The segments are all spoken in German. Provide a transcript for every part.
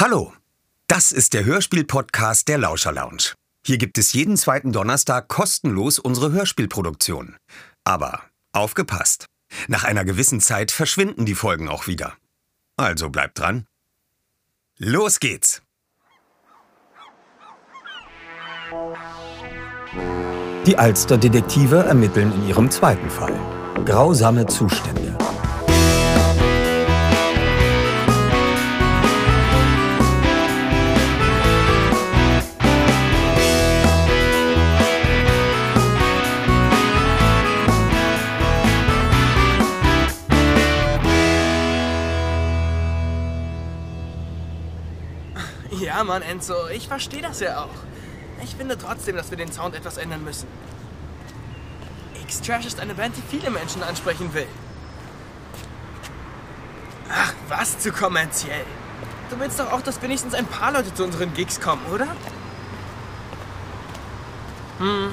Hallo, das ist der Hörspiel-Podcast der Lauscher Lounge. Hier gibt es jeden zweiten Donnerstag kostenlos unsere Hörspielproduktion. Aber aufgepasst! Nach einer gewissen Zeit verschwinden die Folgen auch wieder. Also bleibt dran. Los geht's! Die Alster-Detektive ermitteln in ihrem zweiten Fall. Grausame Zustände. Mann, Enzo, ich verstehe das ja auch. Ich finde trotzdem, dass wir den Sound etwas ändern müssen. X-Trash ist eine Band, die viele Menschen ansprechen will. Ach, was zu kommerziell. Du willst doch auch, dass wenigstens ein paar Leute zu unseren Gigs kommen, oder? Hm.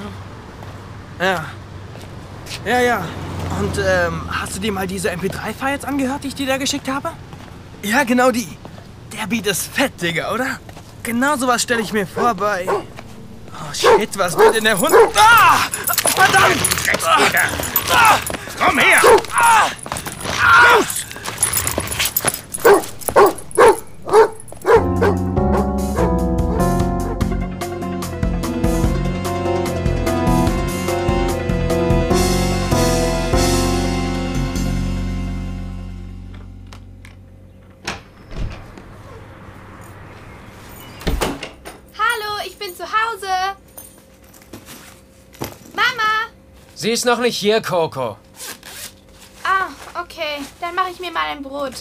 Ja. Ja, ja. Und ähm, hast du dir mal diese MP3-Files angehört, die ich dir da geschickt habe? Ja, genau die. Der Beat ist fett, Digga, oder? Genau sowas stelle ich mir vor bei... Oh shit, was wird in der Hund... Ah! Verdammt! Drecksjäger! Ah! Komm her! Ah! Los! Zu Hause. Mama! Sie ist noch nicht hier, Coco. Ah, okay. Dann mache ich mir mal ein Brot.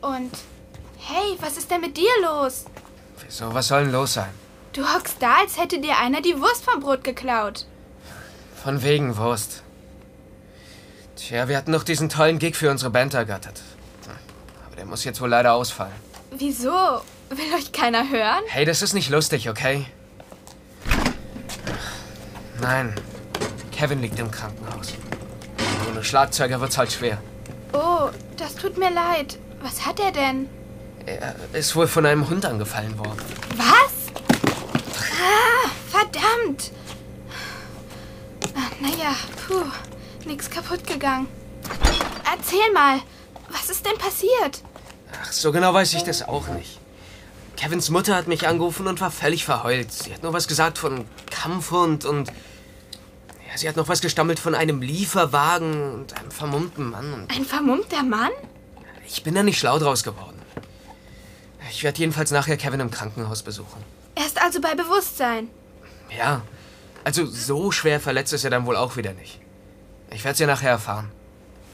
Und hey, was ist denn mit dir los? Wieso, was soll denn los sein? Du hockst da, als hätte dir einer die Wurst vom Brot geklaut. Von wegen Wurst. Tja, wir hatten noch diesen tollen Gig für unsere Band ergattert. Aber der muss jetzt wohl leider ausfallen. Wieso? Will euch keiner hören? Hey, das ist nicht lustig, okay? Nein, Kevin liegt im Krankenhaus. Ohne Schlagzeuger wird's halt schwer. Oh, das tut mir leid. Was hat er denn? Er ist wohl von einem Hund angefallen worden. Was? Ah, verdammt. Naja, puh, nix kaputt gegangen. Erzähl mal, was ist denn passiert? Ach, so genau weiß ich das auch nicht. Kevins Mutter hat mich angerufen und war völlig verheult. Sie hat nur was gesagt von Kampfhund und. Sie hat noch was gestammelt von einem Lieferwagen und einem vermummten Mann. Ein vermummter Mann? ich bin da nicht schlau draus geworden. Ich werde jedenfalls nachher Kevin im Krankenhaus besuchen. Er ist also bei Bewusstsein. Ja, also so schwer verletzt ist er dann wohl auch wieder nicht. Ich werde es ja nachher erfahren.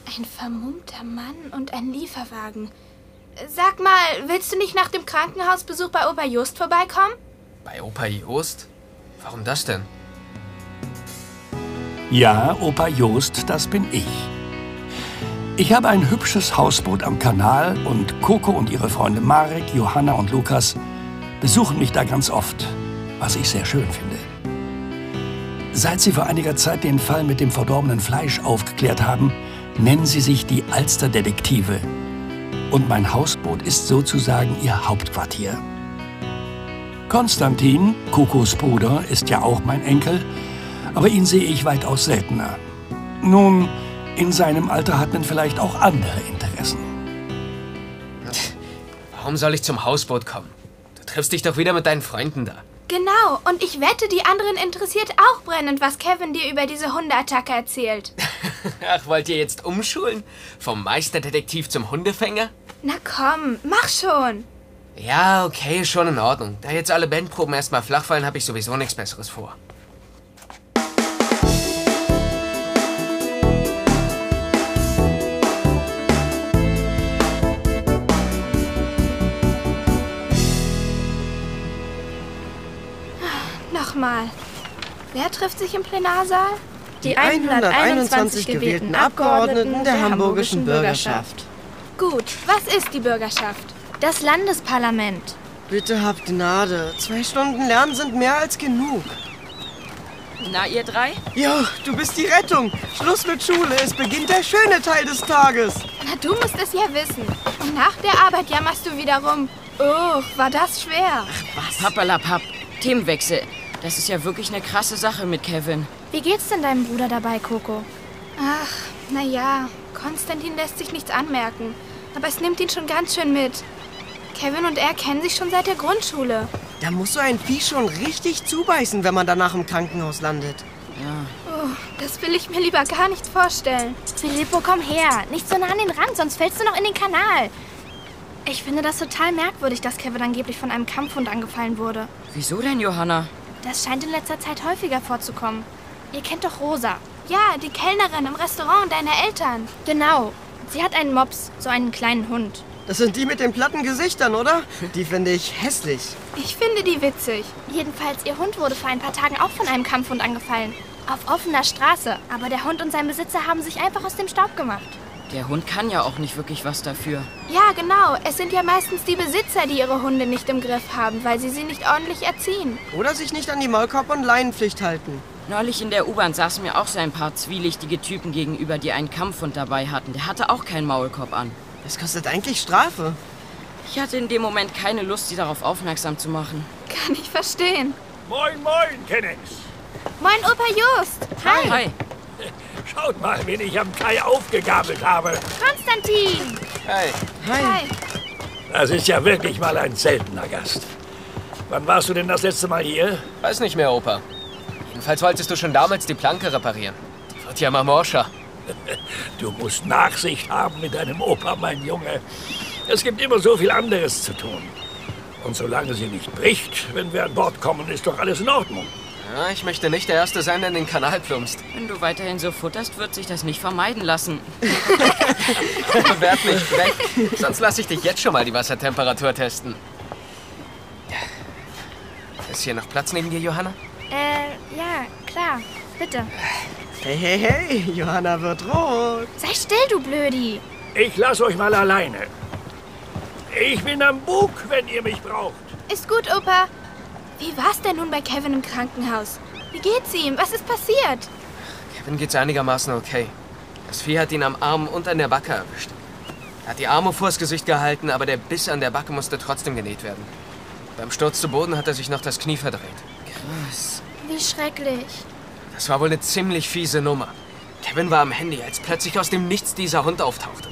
Ein vermummter Mann und ein Lieferwagen. Sag mal, willst du nicht nach dem Krankenhausbesuch bei Opa Just vorbeikommen? Bei Opa Jost? Warum das denn? Ja, Opa Jost, das bin ich. Ich habe ein hübsches Hausboot am Kanal und Coco und ihre Freunde Marek, Johanna und Lukas besuchen mich da ganz oft, was ich sehr schön finde. Seit sie vor einiger Zeit den Fall mit dem verdorbenen Fleisch aufgeklärt haben, nennen sie sich die Alster-Detektive. Und mein Hausboot ist sozusagen ihr Hauptquartier. Konstantin, Kokos Bruder, ist ja auch mein Enkel, aber ihn sehe ich weitaus seltener. Nun, in seinem Alter hat man vielleicht auch andere Interessen. Warum soll ich zum Hausboot kommen? Du triffst dich doch wieder mit deinen Freunden da. Genau, und ich wette, die anderen interessiert auch brennend, was Kevin dir über diese Hundeattacke erzählt. Ach, wollt ihr jetzt umschulen? Vom Meisterdetektiv zum Hundefänger? Na komm, mach schon. Ja, okay, schon in Ordnung. Da jetzt alle Bandproben erstmal flach fallen, habe ich sowieso nichts Besseres vor. Nochmal. Wer trifft sich im Plenarsaal? Die 121 gewählten Abgeordneten der hamburgischen Bürgerschaft. Gut, was ist die Bürgerschaft? Das Landesparlament. Bitte habt Gnade. Zwei Stunden Lernen sind mehr als genug. Na, ihr drei? Jo, du bist die Rettung. Schluss mit Schule. Es beginnt der schöne Teil des Tages. Na, du musst es ja wissen. Und nach der Arbeit jammerst du wieder rum. Oh, war das schwer. Pappalapapp. Themenwechsel. Das ist ja wirklich eine krasse Sache mit Kevin. Wie geht's denn deinem Bruder dabei, Coco? Ach, naja, Konstantin lässt sich nichts anmerken. Aber es nimmt ihn schon ganz schön mit. Kevin und er kennen sich schon seit der Grundschule. Da muss so ein Vieh schon richtig zubeißen, wenn man danach im Krankenhaus landet. Oh, das will ich mir lieber gar nicht vorstellen. Filippo, komm her. Nicht so nah an den Rand, sonst fällst du noch in den Kanal. Ich finde das total merkwürdig, dass Kevin angeblich von einem Kampfhund angefallen wurde. Wieso denn, Johanna? Das scheint in letzter Zeit häufiger vorzukommen. Ihr kennt doch Rosa. Ja, die Kellnerin im Restaurant deiner Eltern. Genau. Sie hat einen Mops, so einen kleinen Hund. Das sind die mit den platten Gesichtern, oder? Die finde ich hässlich. Ich finde die witzig. Jedenfalls, ihr Hund wurde vor ein paar Tagen auch von einem Kampfhund angefallen. Auf offener Straße. Aber der Hund und sein Besitzer haben sich einfach aus dem Staub gemacht. Der Hund kann ja auch nicht wirklich was dafür. Ja, genau. Es sind ja meistens die Besitzer, die ihre Hunde nicht im Griff haben, weil sie sie nicht ordentlich erziehen. Oder sich nicht an die Maulkorb- und Leinenpflicht halten. Neulich in der U-Bahn saßen mir auch so ein paar zwielichtige Typen gegenüber, die einen Kampfhund dabei hatten. Der hatte auch keinen Maulkorb an. Das kostet eigentlich Strafe. Ich hatte in dem Moment keine Lust, sie darauf aufmerksam zu machen. Kann ich verstehen. Moin, moin, Kennex. Moin, Opa Just. Hi. Hi. Schaut mal, wen ich am Kai aufgegabelt habe. Konstantin. Hey, Hi. Das ist ja wirklich mal ein seltener Gast. Wann warst du denn das letzte Mal hier? weiß nicht mehr, Opa. Jedenfalls wolltest du schon damals die Planke reparieren. Die wird ja immer morscher. Du musst Nachsicht haben mit deinem Opa, mein Junge. Es gibt immer so viel anderes zu tun. Und solange sie nicht bricht, wenn wir an Bord kommen, ist doch alles in Ordnung. Ja, ich möchte nicht der Erste sein, der in den Kanal plumpst. Wenn du weiterhin so futterst, wird sich das nicht vermeiden lassen. Werd nicht weg. Sonst lasse ich dich jetzt schon mal die Wassertemperatur testen. Ist hier noch Platz neben dir, Johanna? Äh, ja, klar. Bitte. Hey, hey, hey, Johanna wird rot. Sei still, du Blödi. Ich lasse euch mal alleine. Ich bin am Bug, wenn ihr mich braucht. Ist gut, Opa. Wie war's denn nun bei Kevin im Krankenhaus? Wie geht's ihm? Was ist passiert? Kevin geht's einigermaßen okay. Das Vieh hat ihn am Arm und an der Backe erwischt. Er hat die Arme vors Gesicht gehalten, aber der Biss an der Backe musste trotzdem genäht werden. Beim Sturz zu Boden hat er sich noch das Knie verdreht. Krass. Wie schrecklich. Das war wohl eine ziemlich fiese Nummer. Kevin war am Handy, als plötzlich aus dem Nichts dieser Hund auftauchte.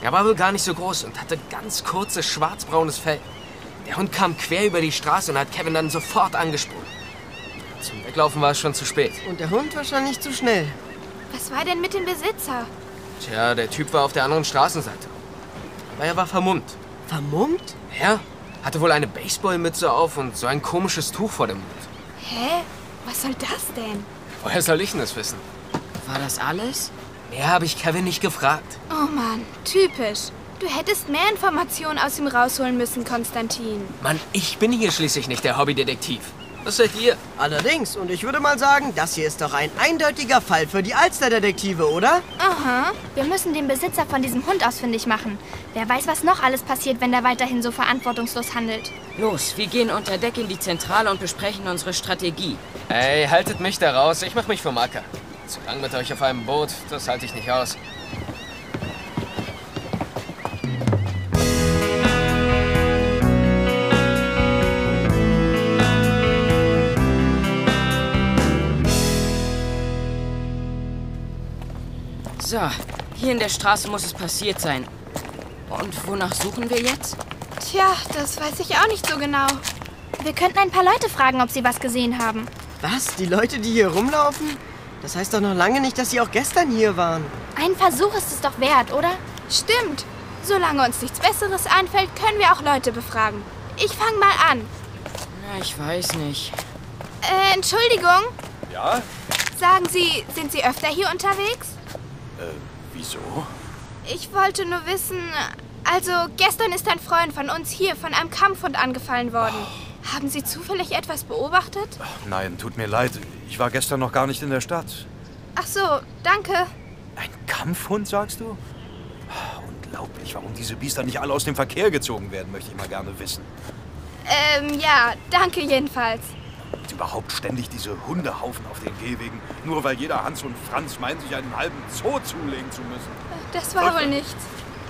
Er war wohl gar nicht so groß und hatte ganz kurzes schwarzbraunes Fell. Der Hund kam quer über die Straße und hat Kevin dann sofort angesprungen. Zum Weglaufen war es schon zu spät. Und der Hund wahrscheinlich zu schnell. Was war denn mit dem Besitzer? Tja, der Typ war auf der anderen Straßenseite. Aber er war vermummt. Vermummt? Ja, hatte wohl eine Baseballmütze auf und so ein komisches Tuch vor dem Mund. Hä? Was soll das denn? Woher soll ich denn das wissen? War das alles? Mehr habe ich Kevin nicht gefragt. Oh Mann, typisch. Du hättest mehr Informationen aus ihm rausholen müssen, Konstantin. Mann, ich bin hier schließlich nicht der Hobbydetektiv. Was seid ihr? Allerdings, und ich würde mal sagen, das hier ist doch ein eindeutiger Fall für die Alsterdetektive, oder? Aha. Wir müssen den Besitzer von diesem Hund ausfindig machen. Wer weiß, was noch alles passiert, wenn der weiterhin so verantwortungslos handelt. Los, wir gehen unter Deck in die Zentrale und besprechen unsere Strategie. Ey, haltet mich da raus. Ich mach mich vom Acker. Zu lang mit euch auf einem Boot, das halte ich nicht aus. So, hier in der Straße muss es passiert sein. Und wonach suchen wir jetzt? Tja, das weiß ich auch nicht so genau. Wir könnten ein paar Leute fragen, ob sie was gesehen haben. Was? Die Leute, die hier rumlaufen? Das heißt doch noch lange nicht, dass sie auch gestern hier waren. Ein Versuch ist es doch wert, oder? Stimmt. Solange uns nichts Besseres einfällt, können wir auch Leute befragen. Ich fange mal an. Na, ich weiß nicht. Äh, Entschuldigung. Ja? Sagen Sie, sind Sie öfter hier unterwegs? Äh, wieso? Ich wollte nur wissen, also gestern ist ein Freund von uns hier von einem Kampfhund angefallen worden. Haben Sie zufällig etwas beobachtet? Nein, tut mir leid. Ich war gestern noch gar nicht in der Stadt. Ach so, danke. Ein Kampfhund, sagst du? Unglaublich, warum diese Biester nicht alle aus dem Verkehr gezogen werden, möchte ich mal gerne wissen. Ähm, ja, danke jedenfalls. Und überhaupt ständig diese Hundehaufen auf den Gehwegen, nur weil jeder Hans und Franz meint, sich einen halben Zoo zulegen zu müssen. Das war wohl nichts.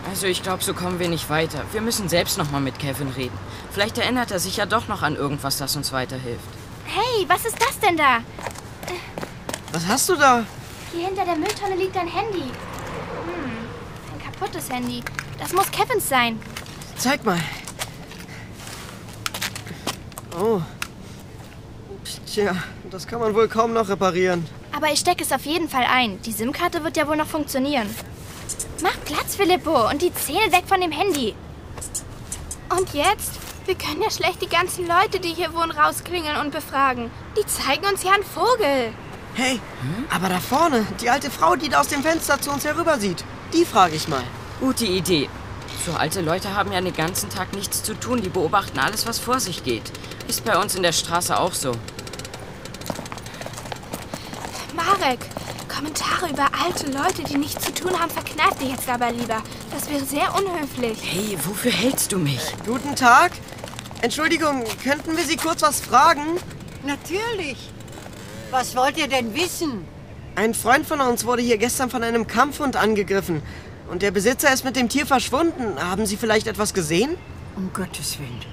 Also ich glaube, so kommen wir nicht weiter. Wir müssen selbst noch mal mit Kevin reden. Vielleicht erinnert er sich ja doch noch an irgendwas, das uns weiterhilft. Hey, was ist das denn da? Was hast du da? Hier hinter der Mülltonne liegt ein Handy. Hm, ein kaputtes Handy. Das muss Kevins sein. Zeig mal. Oh. Tja, das kann man wohl kaum noch reparieren. Aber ich stecke es auf jeden Fall ein. Die SIM-Karte wird ja wohl noch funktionieren. Mach Platz, Filippo, und die Zähne weg von dem Handy. Und jetzt? Wir können ja schlecht die ganzen Leute, die hier wohnen, rausklingeln und befragen. Die zeigen uns ja einen Vogel. Hey, aber da vorne, die alte Frau, die da aus dem Fenster zu uns herüber sieht, die frage ich mal. Gute Idee. So alte Leute haben ja den ganzen Tag nichts zu tun. Die beobachten alles, was vor sich geht. Ist bei uns in der Straße auch so. Marek, Kommentare über alte Leute, die nichts zu tun haben, verkneift dir jetzt aber lieber. Das wäre sehr unhöflich. Hey, wofür hältst du mich? Guten Tag. Entschuldigung, könnten wir Sie kurz was fragen? Natürlich. Was wollt ihr denn wissen? Ein Freund von uns wurde hier gestern von einem Kampfhund angegriffen. Und der Besitzer ist mit dem Tier verschwunden. Haben Sie vielleicht etwas gesehen? Um Gottes Willen.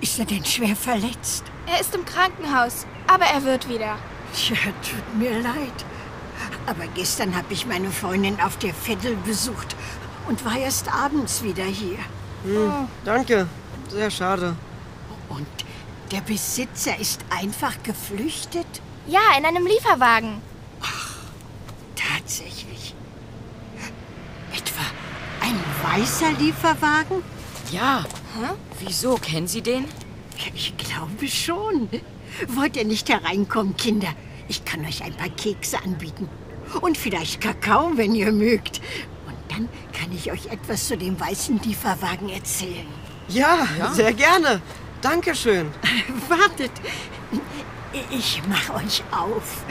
Ist er denn schwer verletzt? Er ist im Krankenhaus, aber er wird wieder. Tja, tut mir leid. Aber gestern habe ich meine Freundin auf der Vettel besucht und war erst abends wieder hier. Hm, danke. Sehr schade. Und der Besitzer ist einfach geflüchtet? Ja, in einem Lieferwagen. Tatsächlich. Etwa ein weißer Lieferwagen? Ja. Wieso? Kennen Sie den? Ich glaube schon. Wollt ihr nicht hereinkommen, Kinder? Ich kann euch ein paar Kekse anbieten. Und vielleicht Kakao, wenn ihr mögt. Und dann kann ich euch etwas zu dem weißen Lieferwagen erzählen. Ja, sehr gerne. Dankeschön. Wartet. Ich mach euch auf.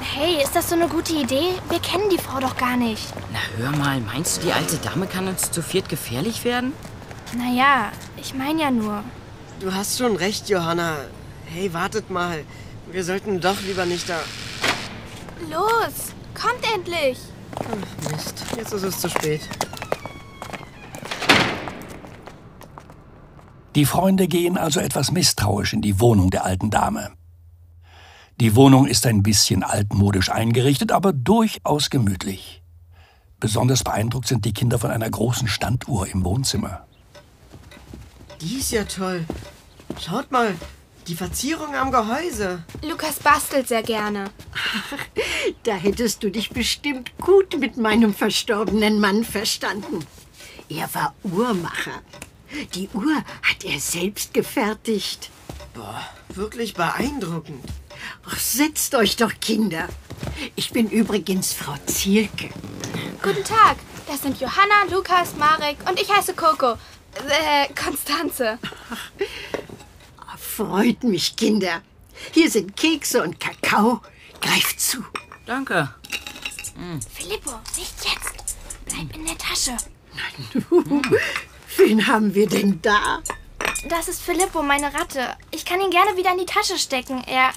Hey, ist das so eine gute Idee? Wir kennen die Frau doch gar nicht. Na hör mal, meinst du, die alte Dame kann uns zu viert gefährlich werden? Naja, ich meine ja nur. Du hast schon recht, Johanna. Hey, wartet mal. Wir sollten doch lieber nicht da... Los, kommt endlich. Mist, jetzt ist es zu spät. Die Freunde gehen also etwas misstrauisch in die Wohnung der alten Dame. Die Wohnung ist ein bisschen altmodisch eingerichtet, aber durchaus gemütlich. Besonders beeindruckt sind die Kinder von einer großen Standuhr im Wohnzimmer. Die ist ja toll. Schaut mal, die Verzierung am Gehäuse. Lukas bastelt sehr gerne. Da hättest du dich bestimmt gut mit meinem verstorbenen Mann verstanden. Er war Uhrmacher. Die Uhr hat er selbst gefertigt. Boah, wirklich beeindruckend. Ach, setzt euch doch, Kinder. Ich bin übrigens Frau Zielke. Guten Tag, das sind Johanna, Lukas, Marek und ich heiße Coco. Äh, Konstanze. Freut mich, Kinder. Hier sind Kekse und Kakao. Greift zu. Danke. Filippo, nicht jetzt. Bleib in der Tasche. Wen haben wir denn da? Das ist Filippo, meine Ratte. Ich kann ihn gerne wieder in die Tasche stecken. Er.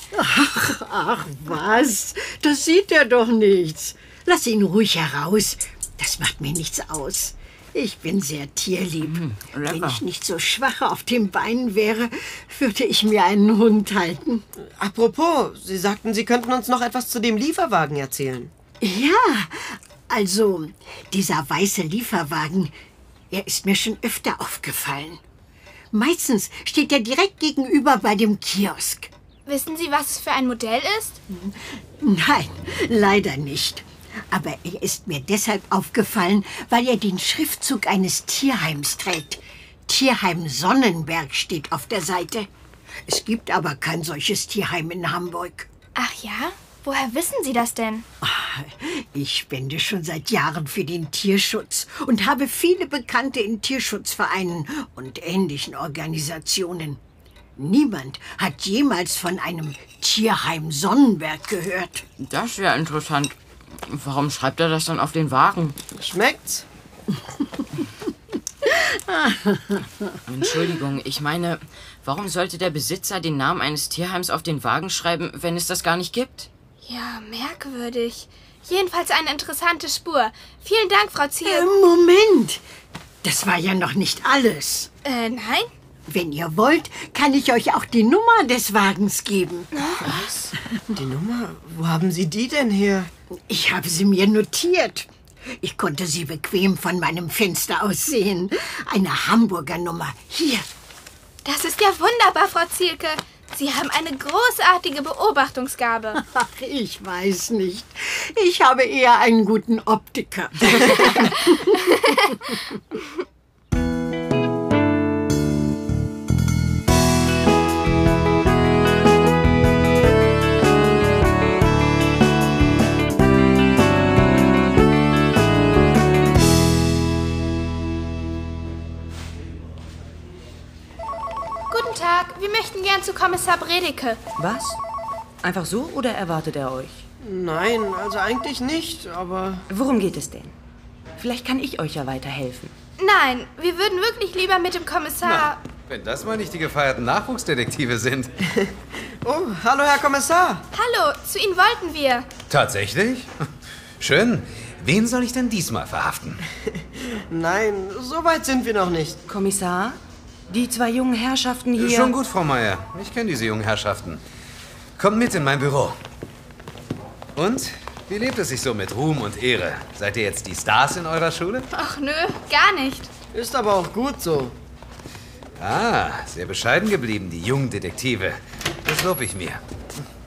Ach was, das sieht er doch nichts. Lass ihn ruhig heraus. Das macht mir nichts aus. Ich bin sehr tierlieb. Wenn ich nicht so schwach auf den Beinen wäre, würde ich mir einen Hund halten. Apropos, Sie sagten, Sie könnten uns noch etwas zu dem Lieferwagen erzählen. Ja, also dieser weiße Lieferwagen, er ist mir schon öfter aufgefallen. Meistens steht er direkt gegenüber bei dem Kiosk. Wissen Sie, was es für ein Modell ist? Nein, leider nicht. Aber er ist mir deshalb aufgefallen, weil er den Schriftzug eines Tierheims trägt. Tierheim Sonnenberg steht auf der Seite. Es gibt aber kein solches Tierheim in Hamburg. Ach ja? Woher wissen Sie das denn? Ich spende schon seit Jahren für den Tierschutz und habe viele Bekannte in Tierschutzvereinen und ähnlichen Organisationen. Niemand hat jemals von einem Tierheim Sonnenberg gehört. Das ja interessant. Warum schreibt er das dann auf den Wagen? Schmeckt's? Entschuldigung, ich meine, warum sollte der Besitzer den Namen eines Tierheims auf den Wagen schreiben, wenn es das gar nicht gibt? Ja, merkwürdig. Jedenfalls eine interessante Spur. Vielen Dank, Frau Ziel. Äh, Moment. Das war ja noch nicht alles. Äh, nein? Wenn ihr wollt, kann ich euch auch die Nummer des Wagens geben. Was? Die Nummer? Wo haben Sie die denn her? Ich habe sie mir notiert. Ich konnte sie bequem von meinem Fenster aus sehen. Eine Hamburger Nummer. Hier. Das ist ja wunderbar, Frau Zielke. Sie haben eine großartige Beobachtungsgabe. Ach, ich weiß nicht. Ich habe eher einen guten Optiker. Tag, wir möchten gern zu Kommissar Bredeke. Was? Einfach so oder erwartet er euch? Nein, also eigentlich nicht, aber. Worum geht es denn? Vielleicht kann ich euch ja weiterhelfen. Nein, wir würden wirklich lieber mit dem Kommissar. Wenn das mal nicht die gefeierten Nachwuchsdetektive sind. Oh, hallo, Herr Kommissar. Hallo, zu Ihnen wollten wir. Tatsächlich? Schön. Wen soll ich denn diesmal verhaften? Nein, so weit sind wir noch nicht. Kommissar, die zwei jungen Herrschaften hier. Schon gut, Frau Meier. Ich kenne diese jungen Herrschaften. Kommt mit in mein Büro. Und? Wie lebt es sich so mit Ruhm und Ehre? Seid ihr jetzt die Stars in eurer Schule? Ach nö, gar nicht. Ist aber auch gut so. Ah, sehr bescheiden geblieben, die jungen Detektive. Das lob ich mir.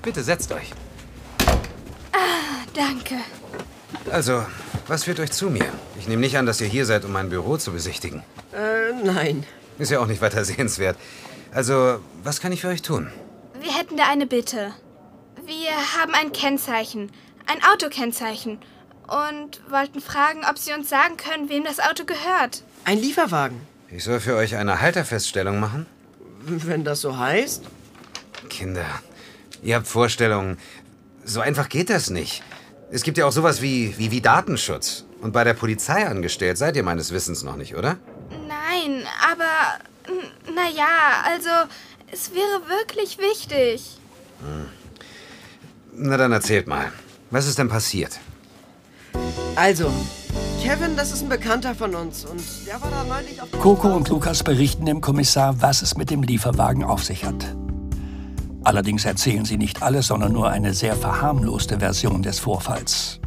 Bitte setzt euch. Ah, danke. Also, was führt euch zu mir? Ich nehme nicht an, dass ihr hier seid, um mein Büro zu besichtigen. Äh, nein. Ist ja auch nicht weiter sehenswert. Also, was kann ich für euch tun? Wir hätten da eine Bitte. Wir haben ein Kennzeichen, ein Autokennzeichen und wollten fragen, ob Sie uns sagen können, wem das Auto gehört. Ein Lieferwagen. Ich soll für euch eine Halterfeststellung machen? Wenn das so heißt? Kinder, ihr habt Vorstellungen. So einfach geht das nicht. Es gibt ja auch sowas wie, wie, wie Datenschutz. Und bei der Polizei angestellt seid ihr meines Wissens noch nicht, oder? Nein, aber n- na ja, also es wäre wirklich wichtig. Na dann erzählt mal. Was ist denn passiert? Also, Kevin, das ist ein Bekannter von uns und der war da neulich auf... Coco und Lukas berichten dem Kommissar, was es mit dem Lieferwagen auf sich hat. Allerdings erzählen sie nicht alles, sondern nur eine sehr verharmloste Version des Vorfalls.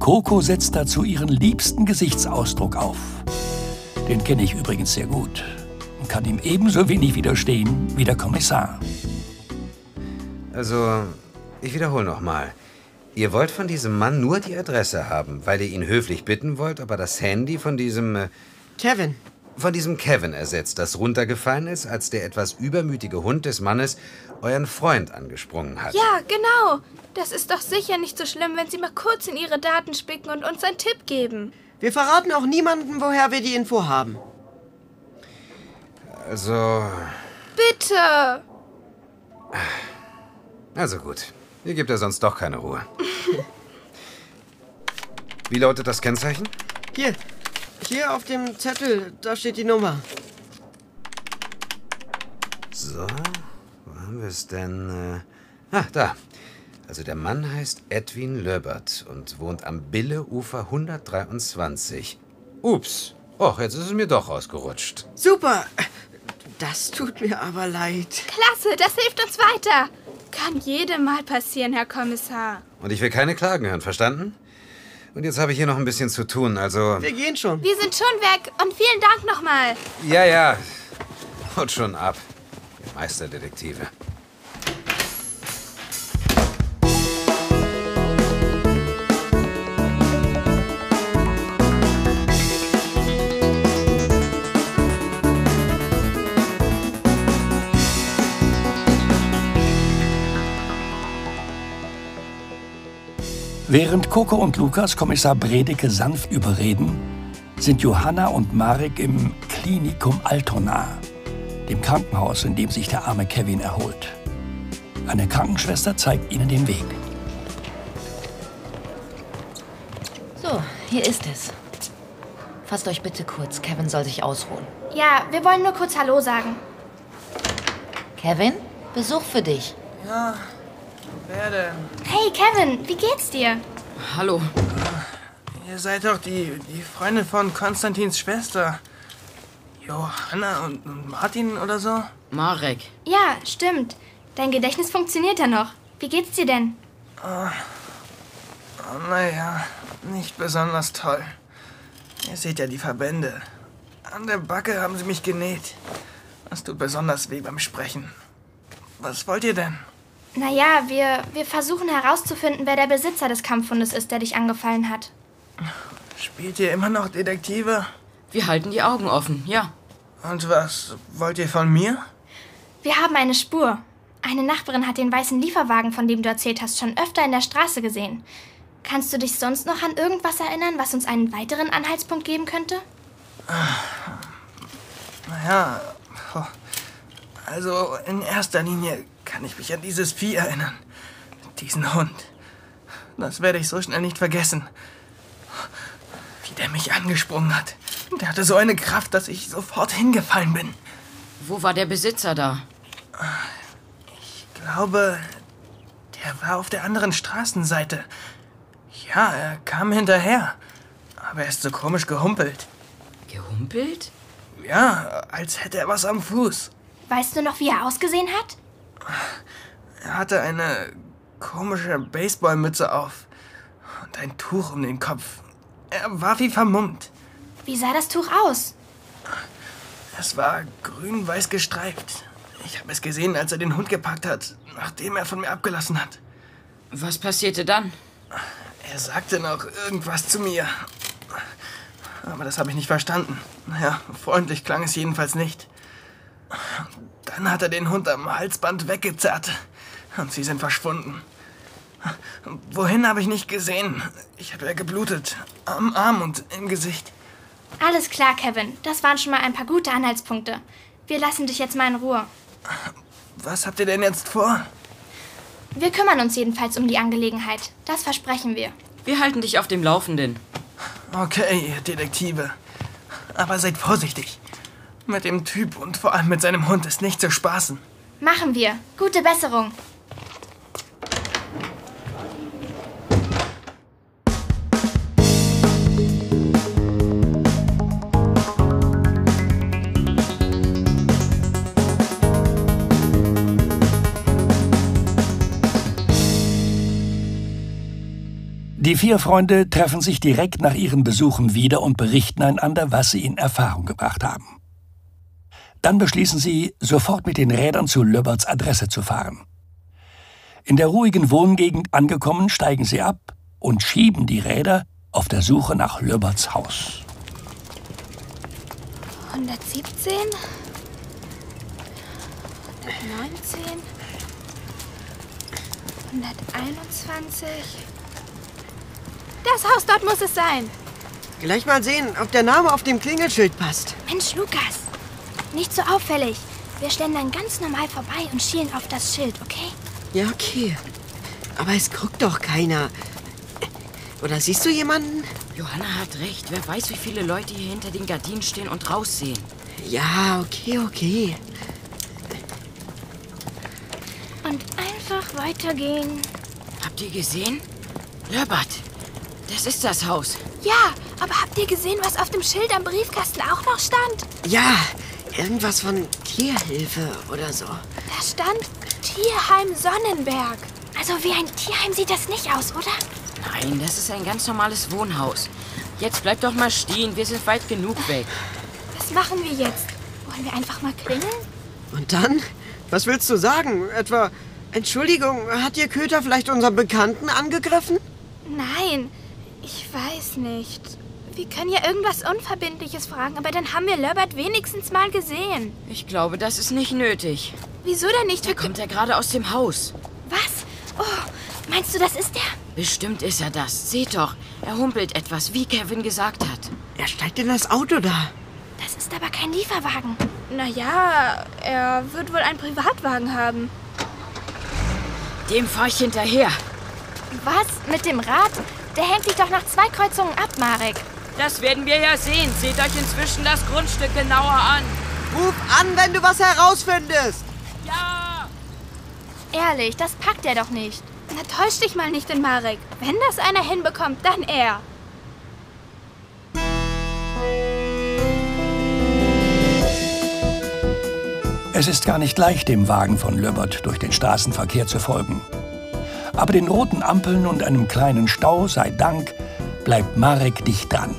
Coco setzt dazu ihren liebsten Gesichtsausdruck auf. Den kenne ich übrigens sehr gut und kann ihm ebenso wenig widerstehen wie der Kommissar. Also, ich wiederhole nochmal. Ihr wollt von diesem Mann nur die Adresse haben, weil ihr ihn höflich bitten wollt, aber das Handy von diesem... Äh, Kevin. Von diesem Kevin ersetzt, das runtergefallen ist, als der etwas übermütige Hund des Mannes euren Freund angesprungen hat. Ja, genau. Das ist doch sicher nicht so schlimm, wenn Sie mal kurz in Ihre Daten spicken und uns einen Tipp geben. Wir verraten auch niemandem, woher wir die Info haben. Also... Bitte. Also gut. Ihr gebt ja sonst doch keine Ruhe. Wie lautet das Kennzeichen? Hier. Hier auf dem Zettel, da steht die Nummer. So, wo haben wir es denn? Äh, ah, da. Also der Mann heißt Edwin Löbert und wohnt am Billeufer 123. Ups. Och, jetzt ist es mir doch rausgerutscht. Super. Das tut mir aber leid. Klasse, das hilft uns weiter. Kann jedem mal passieren, Herr Kommissar. Und ich will keine Klagen hören, verstanden? Und jetzt habe ich hier noch ein bisschen zu tun, also... Wir gehen schon. Wir sind schon weg und vielen Dank nochmal. Ja, ja. Haut schon ab. Meisterdetektive. Während Coco und Lukas Kommissar Bredeke sanft überreden, sind Johanna und Marek im Klinikum Altona, dem Krankenhaus, in dem sich der arme Kevin erholt. Eine Krankenschwester zeigt ihnen den Weg. So, hier ist es. Fasst euch bitte kurz. Kevin soll sich ausruhen. Ja, wir wollen nur kurz Hallo sagen. Kevin, Besuch für dich. Ja, wer denn? Hey, Kevin, wie geht's dir? Hallo. Ihr seid doch die, die Freundin von Konstantins Schwester. Johanna und, und Martin oder so? Marek. Ja, stimmt. Dein Gedächtnis funktioniert ja noch. Wie geht's dir denn? Oh, oh naja, nicht besonders toll. Ihr seht ja die Verbände. An der Backe haben sie mich genäht. Das tut besonders weh beim Sprechen. Was wollt ihr denn? Naja, wir, wir versuchen herauszufinden, wer der Besitzer des Kampfhundes ist, der dich angefallen hat. Spielt ihr immer noch Detektive? Wir halten die Augen offen, ja. Und was wollt ihr von mir? Wir haben eine Spur. Eine Nachbarin hat den weißen Lieferwagen, von dem du erzählt hast, schon öfter in der Straße gesehen. Kannst du dich sonst noch an irgendwas erinnern, was uns einen weiteren Anhaltspunkt geben könnte? Naja, also in erster Linie kann ich mich an dieses Vieh erinnern. Diesen Hund. Das werde ich so schnell nicht vergessen. Wie der mich angesprungen hat. Der hatte so eine Kraft, dass ich sofort hingefallen bin. Wo war der Besitzer da? Ich glaube, der war auf der anderen Straßenseite. Ja, er kam hinterher. Aber er ist so komisch gehumpelt. Gehumpelt? Ja, als hätte er was am Fuß. Weißt du noch, wie er ausgesehen hat? Er hatte eine komische Baseballmütze auf und ein Tuch um den Kopf. Er war wie vermummt. Wie sah das Tuch aus? Es war grün-weiß gestreift. Ich habe es gesehen, als er den Hund gepackt hat, nachdem er von mir abgelassen hat. Was passierte dann? Er sagte noch irgendwas zu mir. Aber das habe ich nicht verstanden. Naja, freundlich klang es jedenfalls nicht. Dann hat er den Hund am Halsband weggezerrt. Und sie sind verschwunden. Wohin habe ich nicht gesehen? Ich habe ja geblutet. Am Arm und im Gesicht. Alles klar, Kevin. Das waren schon mal ein paar gute Anhaltspunkte. Wir lassen dich jetzt mal in Ruhe. Was habt ihr denn jetzt vor? Wir kümmern uns jedenfalls um die Angelegenheit. Das versprechen wir. Wir halten dich auf dem Laufenden. Okay, ihr Detektive. Aber seid vorsichtig. Mit dem Typ und vor allem mit seinem Hund ist nicht zu spaßen. Machen wir. Gute Besserung. Die vier Freunde treffen sich direkt nach ihren Besuchen wieder und berichten einander, was sie in Erfahrung gebracht haben. Dann beschließen sie, sofort mit den Rädern zu Löberts Adresse zu fahren. In der ruhigen Wohngegend angekommen, steigen sie ab und schieben die Räder auf der Suche nach Löberts Haus. 117, 119, 121. Das Haus dort muss es sein. Gleich mal sehen, ob der Name auf dem Klingelschild passt. Mensch, Lukas. Nicht so auffällig. Wir stellen dann ganz normal vorbei und schielen auf das Schild, okay? Ja, okay. Aber es guckt doch keiner. Oder siehst du jemanden? Johanna hat recht. Wer weiß, wie viele Leute hier hinter den Gardinen stehen und raussehen. Ja, okay, okay. Und einfach weitergehen. Habt ihr gesehen? Löbert, das ist das Haus. Ja, aber habt ihr gesehen, was auf dem Schild am Briefkasten auch noch stand? Ja, irgendwas von Tierhilfe oder so. Da stand Tierheim Sonnenberg. Also wie ein Tierheim sieht das nicht aus, oder? Nein, das ist ein ganz normales Wohnhaus. Jetzt bleib doch mal stehen, wir sind weit genug weg. Was machen wir jetzt? Wollen wir einfach mal klingeln? Und dann? Was willst du sagen? Etwa, Entschuldigung, hat Ihr Köter vielleicht unseren Bekannten angegriffen? Nein, ich weiß nicht. Wir können ja irgendwas Unverbindliches fragen, aber dann haben wir Löbert wenigstens mal gesehen. Ich glaube, das ist nicht nötig. Wieso denn nicht? Da kommt er gerade aus dem Haus. Was? Oh, meinst du, das ist er? Bestimmt ist er das. Seht doch, er humpelt etwas, wie Kevin gesagt hat. Er steigt in das Auto da. Das ist aber kein Lieferwagen. Naja, er wird wohl einen Privatwagen haben. Dem fahr ich hinterher. Was? Mit dem Rad? Der hängt dich doch nach zwei Kreuzungen ab, Marek. Das werden wir ja sehen. Seht euch inzwischen das Grundstück genauer an. Ruf an, wenn du was herausfindest. Ja! Ehrlich, das packt er doch nicht. Na, täusch dich mal nicht in Marek. Wenn das einer hinbekommt, dann er. Es ist gar nicht leicht, dem Wagen von Löbert durch den Straßenverkehr zu folgen. Aber den roten Ampeln und einem kleinen Stau, sei Dank, bleibt Marek dicht dran.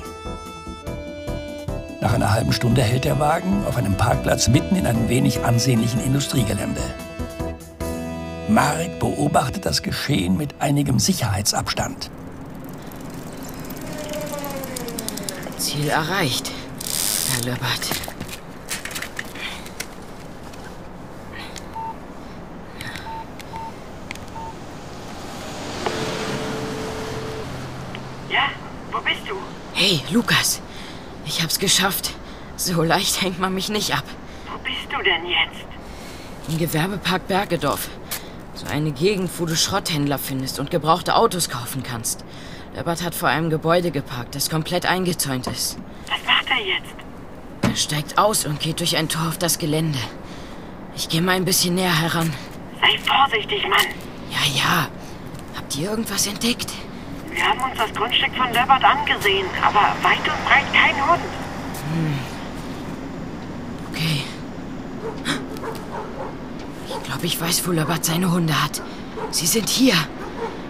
Nach einer halben Stunde hält der Wagen auf einem Parkplatz mitten in einem wenig ansehnlichen Industriegelände. Marek beobachtet das Geschehen mit einigem Sicherheitsabstand. Ziel erreicht, Herr Löbert. Ja, wo bist du? Hey, Lukas. Ich hab's geschafft. So leicht hängt man mich nicht ab. Wo bist du denn jetzt? Im Gewerbepark Bergedorf. So eine Gegend, wo du Schrotthändler findest und gebrauchte Autos kaufen kannst. Löbert hat vor einem Gebäude geparkt, das komplett eingezäunt ist. Was macht er jetzt? Er steigt aus und geht durch ein Tor auf das Gelände. Ich gehe mal ein bisschen näher heran. Sei vorsichtig, Mann. Ja, ja. Habt ihr irgendwas entdeckt? Wir haben uns das Grundstück von Löbert angesehen, aber weit und breit kein Hund. Hm. Okay. Ich glaube, ich weiß, wo Löbert seine Hunde hat. Sie sind hier.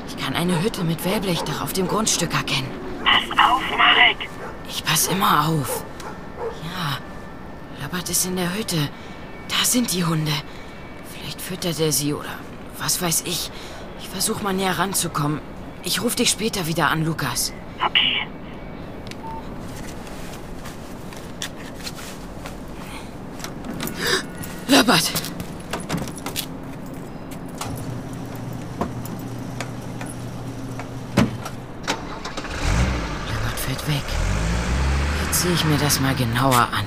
Ich kann eine Hütte mit Wellblechdach auf dem Grundstück erkennen. Pass auf, Marek. Ich pass immer auf. Ja, Löbert ist in der Hütte. Da sind die Hunde. Vielleicht füttert er sie oder was weiß ich. Ich versuche mal näher ranzukommen. Ich rufe dich später wieder an, Lukas. Okay. Löbert! Löbert fällt weg. Jetzt sehe ich mir das mal genauer an.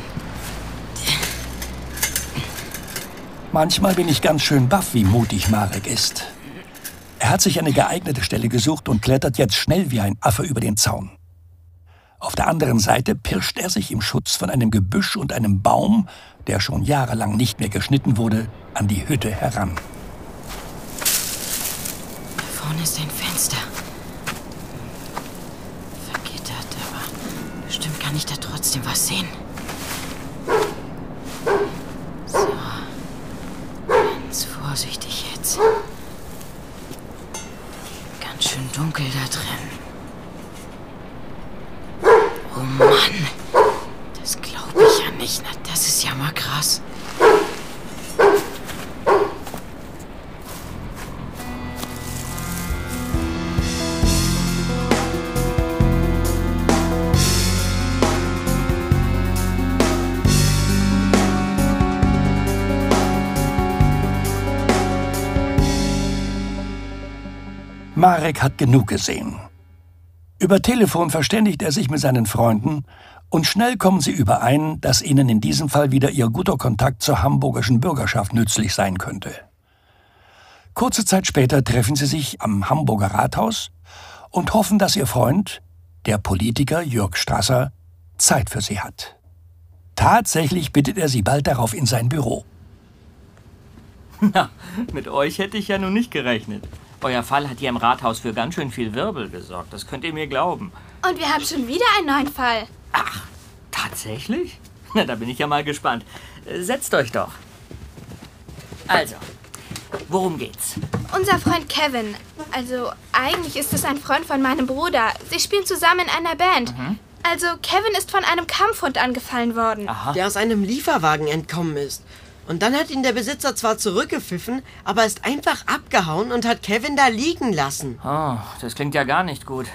Manchmal bin ich ganz schön baff, wie mutig Marek ist. Er hat sich eine geeignete Stelle gesucht und klettert jetzt schnell wie ein Affe über den Zaun. Auf der anderen Seite pirscht er sich im Schutz von einem Gebüsch und einem Baum, der schon jahrelang nicht mehr geschnitten wurde, an die Hütte heran. Da vorne ist ein Fenster. Vergittert, aber bestimmt kann ich da trotzdem was sehen. So. Ganz vorsichtig jetzt. Schön dunkel da drin. Oh Mann. Das glaube ich ja nicht. Na, das ist ja mal krass. Marek hat genug gesehen. Über Telefon verständigt er sich mit seinen Freunden und schnell kommen sie überein, dass ihnen in diesem Fall wieder ihr guter Kontakt zur hamburgischen Bürgerschaft nützlich sein könnte. Kurze Zeit später treffen sie sich am Hamburger Rathaus und hoffen, dass ihr Freund, der Politiker Jörg Strasser, Zeit für sie hat. Tatsächlich bittet er sie bald darauf in sein Büro. Na, mit euch hätte ich ja nun nicht gerechnet. Euer Fall hat hier im Rathaus für ganz schön viel Wirbel gesorgt, das könnt ihr mir glauben. Und wir haben schon wieder einen neuen Fall. Tatsächlich? Na, da bin ich ja mal gespannt. Äh, Setzt euch doch. Also, worum geht's? Unser Freund Kevin. Also, eigentlich ist es ein Freund von meinem Bruder. Sie spielen zusammen in einer Band. Mhm. Also, Kevin ist von einem Kampfhund angefallen worden. Der aus einem Lieferwagen entkommen ist. Und dann hat ihn der Besitzer zwar zurückgepfiffen, aber ist einfach abgehauen und hat Kevin da liegen lassen. Oh, das klingt ja gar nicht gut.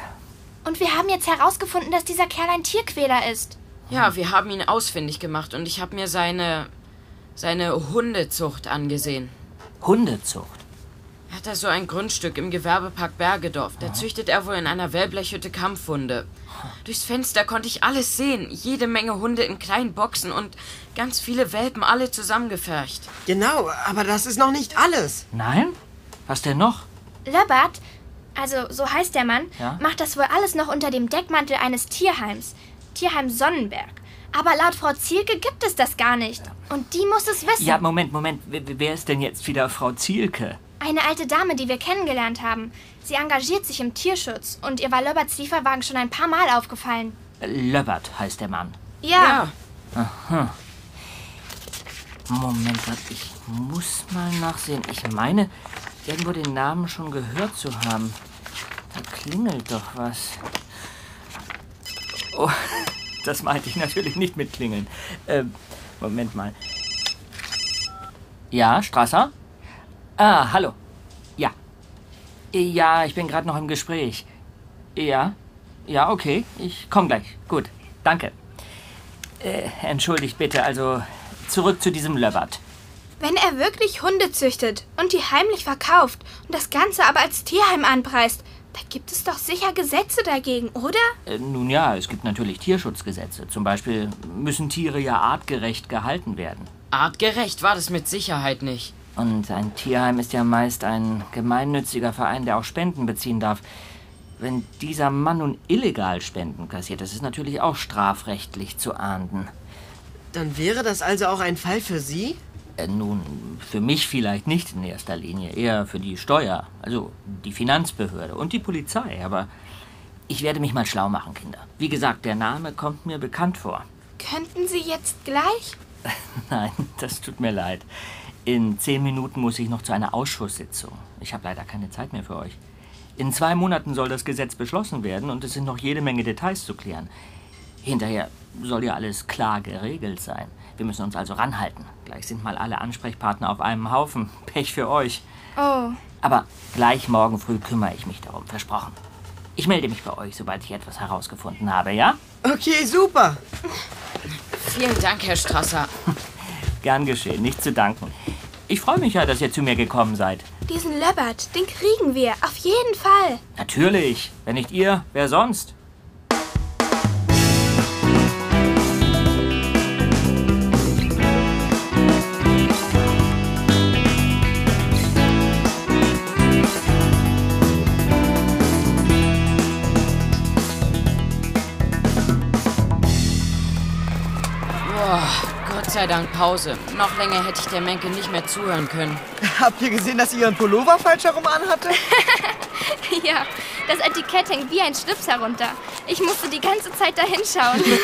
Und wir haben jetzt herausgefunden, dass dieser Kerl ein Tierquäler ist. Ja, wir haben ihn ausfindig gemacht und ich habe mir seine seine Hundezucht angesehen. Hundezucht? Er hat da so ein Grundstück im Gewerbepark Bergedorf. Da züchtet er wohl in einer Wellblechhütte Kampfhunde. Durchs Fenster konnte ich alles sehen. Jede Menge Hunde in kleinen Boxen und ganz viele Welpen, alle zusammengefercht. Genau, aber das ist noch nicht alles. Nein? Was denn noch? Löbert, also so heißt der Mann, Ja? macht das wohl alles noch unter dem Deckmantel eines Tierheims. Tierheim Sonnenberg. Aber laut Frau Zielke gibt es das gar nicht. Und die muss es wissen. Ja, Moment, Moment. Wer, wer ist denn jetzt wieder Frau Zielke? Eine alte Dame, die wir kennengelernt haben. Sie engagiert sich im Tierschutz und ihr war Löberts Lieferwagen schon ein paar Mal aufgefallen. Löbert heißt der Mann. Ja. Aha. Moment, ich muss mal nachsehen. Ich meine, irgendwo den Namen schon gehört zu haben. Da klingelt doch was. Oh, das meinte ich natürlich nicht mit klingeln. Ähm, Moment mal. Ja, Strasser? Ah, hallo. Ja. Ja, ich bin gerade noch im Gespräch. Ja. Ja, okay. Ich komme gleich. Gut. Danke. Äh, entschuldigt bitte, also zurück zu diesem Löbbert. Wenn er wirklich Hunde züchtet und die heimlich verkauft und das Ganze aber als Tierheim anpreist, da gibt es doch sicher Gesetze dagegen, oder? Äh, nun ja, es gibt natürlich Tierschutzgesetze. Zum Beispiel müssen Tiere ja artgerecht gehalten werden. Artgerecht war das mit Sicherheit nicht. Und ein Tierheim ist ja meist ein gemeinnütziger Verein, der auch Spenden beziehen darf. Wenn dieser Mann nun illegal Spenden kassiert, das ist natürlich auch strafrechtlich zu ahnden. Dann wäre das also auch ein Fall für Sie? Äh, nun, für mich vielleicht nicht in erster Linie, eher für die Steuer, also die Finanzbehörde und die Polizei. Aber ich werde mich mal schlau machen, Kinder. Wie gesagt, der Name kommt mir bekannt vor. Könnten Sie jetzt gleich? Nein, das tut mir leid. In zehn Minuten muss ich noch zu einer Ausschusssitzung. Ich habe leider keine Zeit mehr für euch. In zwei Monaten soll das Gesetz beschlossen werden und es sind noch jede Menge Details zu klären. Hinterher soll ja alles klar geregelt sein. Wir müssen uns also ranhalten. Gleich sind mal alle Ansprechpartner auf einem Haufen. Pech für euch. Oh. Aber gleich morgen früh kümmere ich mich darum, versprochen. Ich melde mich bei euch, sobald ich etwas herausgefunden habe, ja? Okay, super. Vielen Dank, Herr Strasser. Gern geschehen, nicht zu danken. Ich freue mich ja, dass ihr zu mir gekommen seid. Diesen Löbbert, den kriegen wir, auf jeden Fall. Natürlich. Wenn nicht ihr, wer sonst? Sei Dank Pause. Noch länger hätte ich der Menke nicht mehr zuhören können. Habt ihr gesehen, dass sie ihren Pullover falsch herum anhatte? ja, das Etikett hängt wie ein Schlips herunter. Ich musste die ganze Zeit da hinschauen.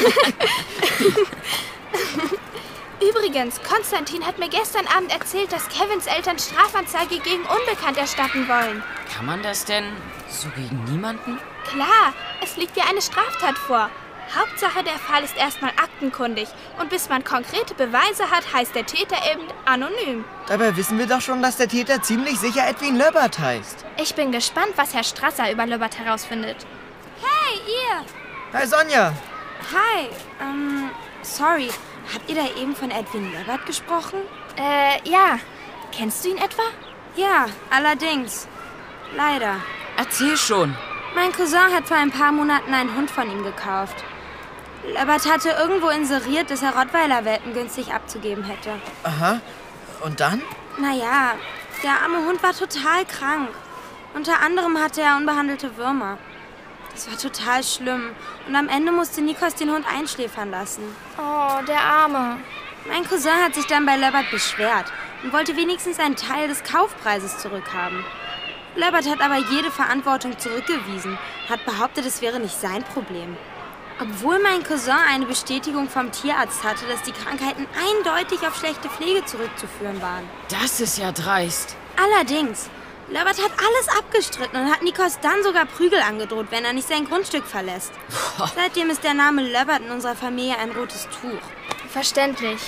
Übrigens, Konstantin hat mir gestern Abend erzählt, dass Kevins Eltern Strafanzeige gegen Unbekannt erstatten wollen. Kann man das denn so gegen niemanden? Klar, es liegt ja eine Straftat vor. Hauptsache, der Fall ist erstmal aktenkundig. Und bis man konkrete Beweise hat, heißt der Täter eben anonym. Dabei wissen wir doch schon, dass der Täter ziemlich sicher Edwin Löbert heißt. Ich bin gespannt, was Herr Strasser über Löbert herausfindet. Hey, ihr! Hi, Sonja. Hi, ähm, sorry. Habt ihr da eben von Edwin Löbert gesprochen? Äh, ja. Kennst du ihn etwa? Ja, allerdings. Leider. Erzähl schon. Mein Cousin hat vor ein paar Monaten einen Hund von ihm gekauft. Löbert hatte irgendwo inseriert, dass er Rottweiler-Welpen günstig abzugeben hätte. Aha. Und dann? Naja, der arme Hund war total krank. Unter anderem hatte er unbehandelte Würmer. Das war total schlimm. Und am Ende musste Nikos den Hund einschläfern lassen. Oh, der Arme. Mein Cousin hat sich dann bei Löbert beschwert und wollte wenigstens einen Teil des Kaufpreises zurückhaben. Löbert hat aber jede Verantwortung zurückgewiesen, hat behauptet, es wäre nicht sein Problem. Obwohl mein Cousin eine Bestätigung vom Tierarzt hatte, dass die Krankheiten eindeutig auf schlechte Pflege zurückzuführen waren. Das ist ja dreist. Allerdings, Löbert hat alles abgestritten und hat Nikos dann sogar Prügel angedroht, wenn er nicht sein Grundstück verlässt. Seitdem ist der Name Löbert in unserer Familie ein rotes Tuch. Verständlich.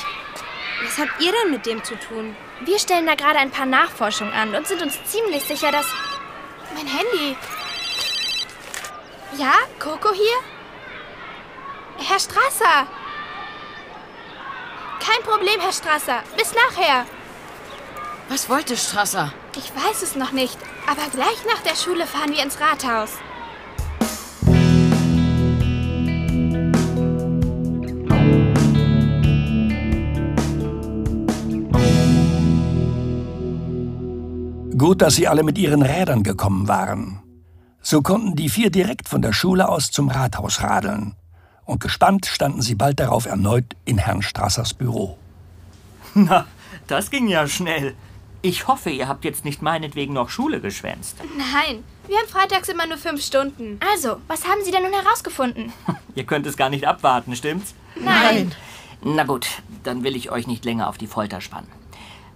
Was habt ihr denn mit dem zu tun? Wir stellen da gerade ein paar Nachforschungen an und sind uns ziemlich sicher, dass... Mein Handy. Ja, Coco hier? Herr Strasser. Kein Problem, Herr Strasser. Bis nachher. Was wollte Strasser? Ich weiß es noch nicht, aber gleich nach der Schule fahren wir ins Rathaus. Gut, dass sie alle mit ihren Rädern gekommen waren. So konnten die vier direkt von der Schule aus zum Rathaus radeln. Und gespannt standen sie bald darauf erneut in Herrn Strassers Büro. Na, das ging ja schnell. Ich hoffe, ihr habt jetzt nicht meinetwegen noch Schule geschwänzt. Nein, wir haben freitags immer nur fünf Stunden. Also, was haben Sie denn nun herausgefunden? Ihr könnt es gar nicht abwarten, stimmt's? Nein. Na gut, dann will ich euch nicht länger auf die Folter spannen.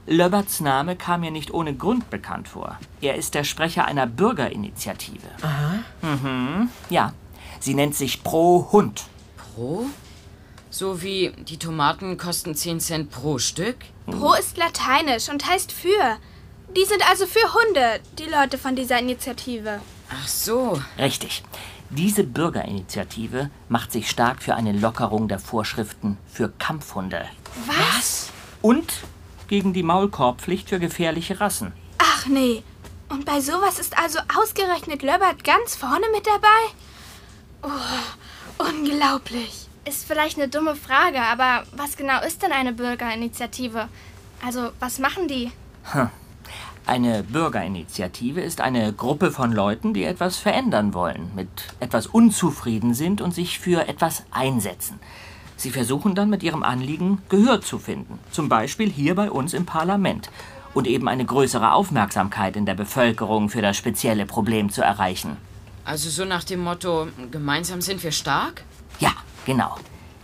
Löberts Name kam mir nicht ohne Grund bekannt vor. Er ist der Sprecher einer Bürgerinitiative. Aha. Mhm, ja. Sie nennt sich Pro Hund. Pro? So wie die Tomaten kosten 10 Cent pro Stück? Pro ist lateinisch und heißt für. Die sind also für Hunde, die Leute von dieser Initiative. Ach so. Richtig. Diese Bürgerinitiative macht sich stark für eine Lockerung der Vorschriften für Kampfhunde. Was? Und gegen die Maulkorbpflicht für gefährliche Rassen. Ach nee. Und bei sowas ist also ausgerechnet Löbert ganz vorne mit dabei? Oh, unglaublich. Ist vielleicht eine dumme Frage, aber was genau ist denn eine Bürgerinitiative? Also, was machen die? Hm. Eine Bürgerinitiative ist eine Gruppe von Leuten, die etwas verändern wollen, mit etwas unzufrieden sind und sich für etwas einsetzen. Sie versuchen dann mit ihrem Anliegen Gehör zu finden, zum Beispiel hier bei uns im Parlament, und eben eine größere Aufmerksamkeit in der Bevölkerung für das spezielle Problem zu erreichen. Also so nach dem Motto, gemeinsam sind wir stark? Ja, genau.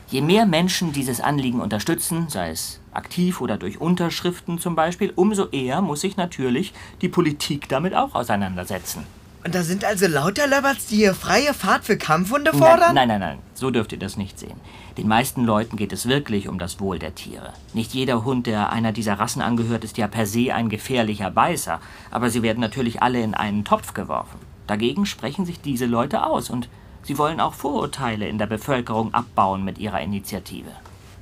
Je mehr Menschen dieses Anliegen unterstützen, sei es aktiv oder durch Unterschriften zum Beispiel, umso eher muss sich natürlich die Politik damit auch auseinandersetzen. Und da sind also lauter Löberts, die hier freie Fahrt für Kampfhunde fordern? Nein, nein, nein, nein, so dürft ihr das nicht sehen. Den meisten Leuten geht es wirklich um das Wohl der Tiere. Nicht jeder Hund, der einer dieser Rassen angehört, ist ja per se ein gefährlicher Beißer, aber sie werden natürlich alle in einen Topf geworfen. Dagegen sprechen sich diese Leute aus und sie wollen auch Vorurteile in der Bevölkerung abbauen mit ihrer Initiative.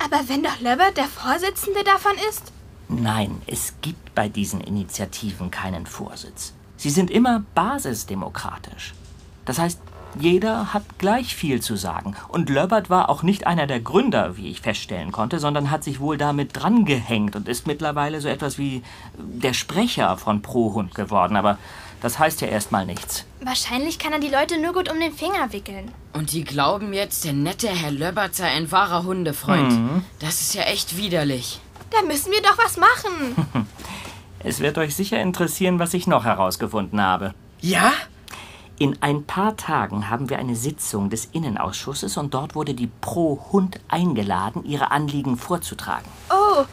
Aber wenn doch Löbert der Vorsitzende davon ist? Nein, es gibt bei diesen Initiativen keinen Vorsitz. Sie sind immer basisdemokratisch. Das heißt, jeder hat gleich viel zu sagen. Und Löbert war auch nicht einer der Gründer, wie ich feststellen konnte, sondern hat sich wohl damit drangehängt und ist mittlerweile so etwas wie der Sprecher von Prohund geworden. Aber das heißt ja erstmal nichts. Wahrscheinlich kann er die Leute nur gut um den Finger wickeln. Und die glauben jetzt, der nette Herr Löbert sei ein wahrer Hundefreund. Mhm. Das ist ja echt widerlich. Da müssen wir doch was machen. Es wird euch sicher interessieren, was ich noch herausgefunden habe. Ja? In ein paar Tagen haben wir eine Sitzung des Innenausschusses und dort wurde die Pro Hund eingeladen, ihre Anliegen vorzutragen. Oh,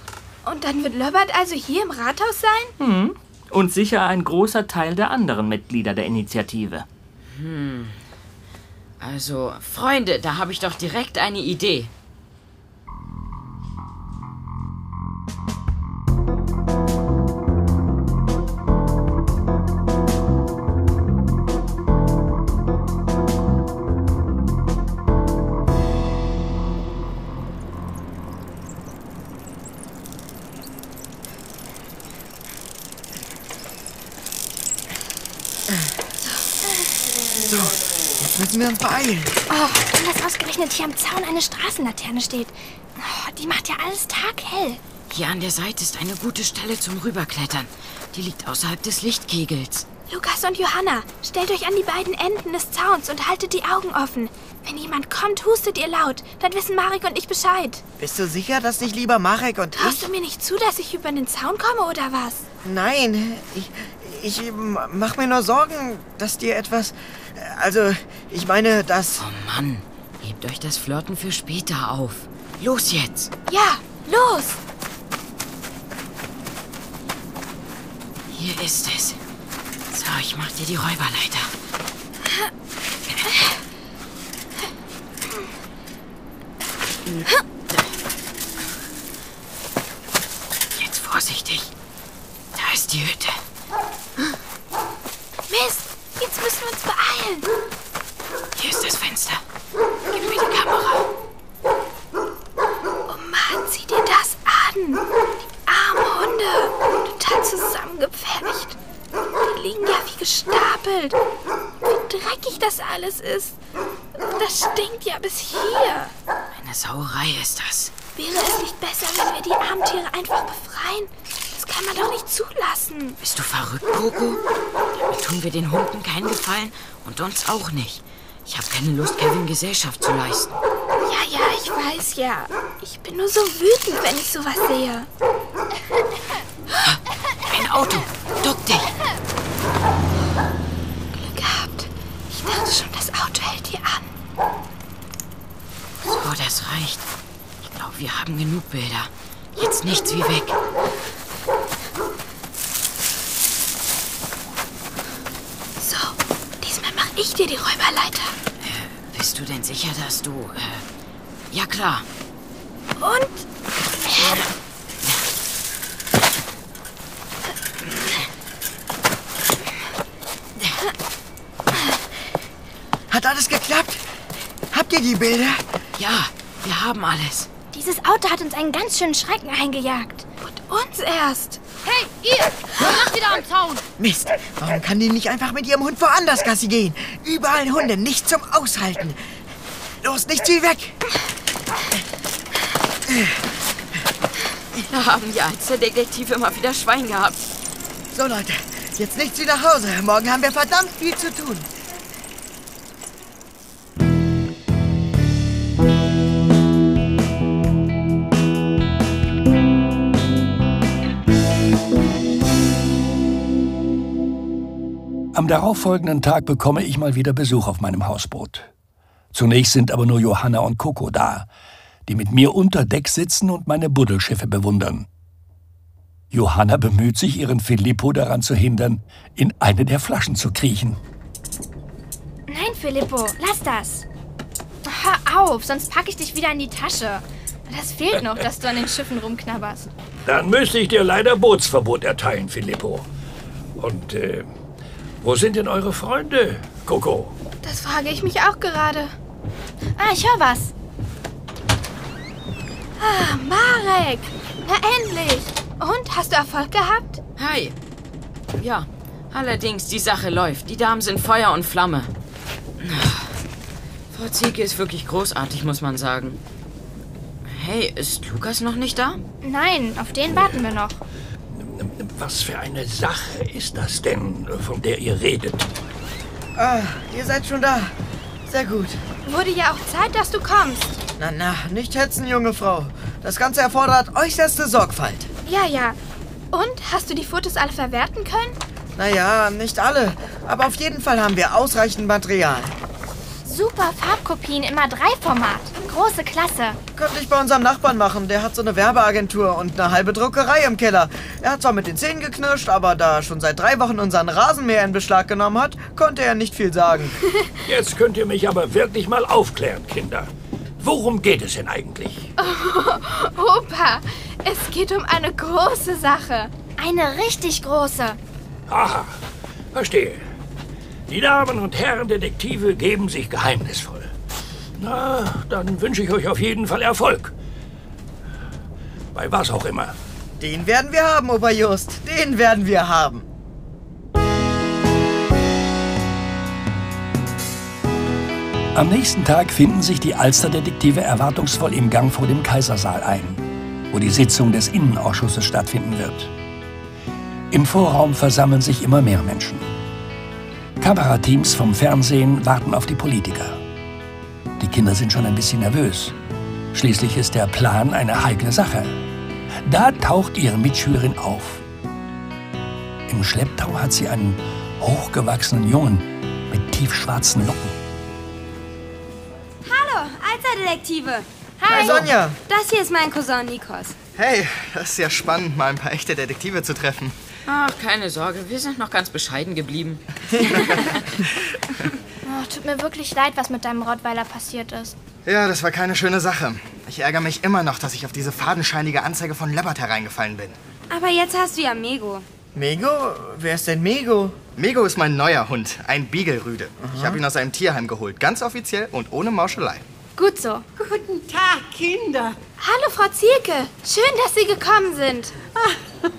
und dann wird Löbert also hier im Rathaus sein? Hm. Und sicher ein großer Teil der anderen Mitglieder der Initiative. Hm. Also, Freunde, da habe ich doch direkt eine Idee. Uns beeilen. Oh, und dass ausgerechnet hier am Zaun eine Straßenlaterne steht. Oh, die macht ja alles taghell. Hier an der Seite ist eine gute Stelle zum Rüberklettern. Die liegt außerhalb des Lichtkegels. Lukas und Johanna, stellt euch an die beiden Enden des Zauns und haltet die Augen offen. Wenn jemand kommt, hustet ihr laut. Dann wissen Marek und ich Bescheid. Bist du sicher, dass nicht lieber Marek und Traust ich... du mir nicht zu, dass ich über den Zaun komme oder was? Nein, ich, ich mach mir nur Sorgen, dass dir etwas... Also, ich meine, dass... Oh Mann, hebt euch das Flirten für später auf. Los jetzt! Ja, los! Hier ist es. So, ich mach dir die Räuberleiter. Jetzt vorsichtig. Da ist die Hütte. Mist, jetzt müssen wir uns beeilen. Hier ist das Fenster. Gib mir die Kamera. Oh Mann, sieh dir das an. Die armen Hunde. Total zusammengepfercht. Die liegen ja wie gestapelt. Wie dreckig das alles ist. Das stinkt ja bis hier. Eine Sauerei ist das. Wäre es nicht besser, wenn wir die armen Tiere einfach befreien? Kann man doch nicht zulassen. Bist du verrückt, Coco? Damit tun wir den Hunden keinen Gefallen und uns auch nicht. Ich habe keine Lust, Kevin Gesellschaft zu leisten. Ja, ja, ich weiß ja. Ich bin nur so wütend, wenn ich sowas sehe. Ein Auto. Duck dich. Glück gehabt. Ich dachte schon, das Auto hält hier an. So, das reicht. Ich glaube, wir haben genug Bilder. Jetzt nichts wie weg. So, diesmal mache ich dir die Räuberleiter. Bist du denn sicher, dass du... Äh, ja, klar. Und? Hat alles geklappt? Habt ihr die Bilder? Ja, wir haben alles. Dieses Auto hat uns einen ganz schönen Schrecken eingejagt. Und uns erst. Hey, ihr! Macht wieder am Zaun! Mist, warum kann die nicht einfach mit ihrem Hund woanders Gassi gehen? Überall Hunde, nicht zum Aushalten. Los, nichts wie weg! Da haben die Alsterdetektive immer wieder Schwein gehabt. So, Leute, jetzt nichts wie nach Hause. Morgen haben wir verdammt viel zu tun. Am darauffolgenden Tag bekomme ich mal wieder Besuch auf meinem Hausboot. Zunächst sind aber nur Johanna und Coco da, die mit mir unter Deck sitzen und meine Buddelschiffe bewundern. Johanna bemüht sich, ihren Filippo daran zu hindern, in eine der Flaschen zu kriechen. Nein, Filippo, lass das. Hör auf, sonst packe ich dich wieder in die Tasche. Das fehlt noch, dass du an den Schiffen rumknabberst. Dann müsste ich dir leider Bootsverbot erteilen, Filippo. Und äh, wo sind denn eure Freunde, Coco? Das frage ich mich auch gerade. Ah, ich höre was. Ah, Marek! Na endlich! Und, hast du Erfolg gehabt? Hi. Ja, allerdings, die Sache läuft. Die Damen sind Feuer und Flamme. Frau Zieke ist wirklich großartig, muss man sagen. Hey, ist Lukas noch nicht da? Nein, auf den warten wir noch. Was für eine Sache ist das denn, von der ihr redet? Ah, ihr seid schon da. Sehr gut. Wurde ja auch Zeit, dass du kommst. Na, na, nicht hetzen, junge Frau. Das Ganze erfordert äußerste Sorgfalt. Ja, ja. Und, hast du die Fotos alle verwerten können? Naja, nicht alle. Aber auf jeden Fall haben wir ausreichend Material. Super Farbkopien im A3-Format. Große Klasse. Könnte ich bei unserem Nachbarn machen. Der hat so eine Werbeagentur und eine halbe Druckerei im Keller. Er hat zwar mit den Zähnen geknirscht, aber da er schon seit drei Wochen unseren Rasenmäher in Beschlag genommen hat, konnte er nicht viel sagen. Jetzt könnt ihr mich aber wirklich mal aufklären, Kinder. Worum geht es denn eigentlich? Oh, Opa, es geht um eine große Sache. Eine richtig große. Aha, verstehe. Die Damen und Herren Detektive geben sich geheimnisvoll. Na, dann wünsche ich euch auf jeden Fall Erfolg. Bei was auch immer. Den werden wir haben, Opa Just. Den werden wir haben. Am nächsten Tag finden sich die Alsterdetektive erwartungsvoll im Gang vor dem Kaisersaal ein, wo die Sitzung des Innenausschusses stattfinden wird. Im Vorraum versammeln sich immer mehr Menschen. Kamerateams vom Fernsehen warten auf die Politiker. Die Kinder sind schon ein bisschen nervös. Schließlich ist der Plan eine heikle Sache. Da taucht ihre Mitschülerin auf. Im Schlepptau hat sie einen hochgewachsenen Jungen mit tiefschwarzen Locken. Hallo, Alsterdetektive. Hi, Sonja. Das hier ist mein Cousin Nikos. Hey, das ist ja spannend, mal ein paar echte Detektive zu treffen. Ach, keine Sorge, wir sind noch ganz bescheiden geblieben. Oh, tut mir wirklich leid, was mit deinem Rottweiler passiert ist. Ja, das war keine schöne Sache. Ich ärgere mich immer noch, dass ich auf diese fadenscheinige Anzeige von Lebbert hereingefallen bin. Aber jetzt hast du ja Mego. Mego? Wer ist denn Mego? Mego ist mein neuer Hund, ein Beagle-Rüde. Ich habe ihn aus einem Tierheim geholt, ganz offiziell und ohne Mauschelei. Gut so. Guten Tag, Kinder. Hallo, Frau Zielke. Schön, dass Sie gekommen sind.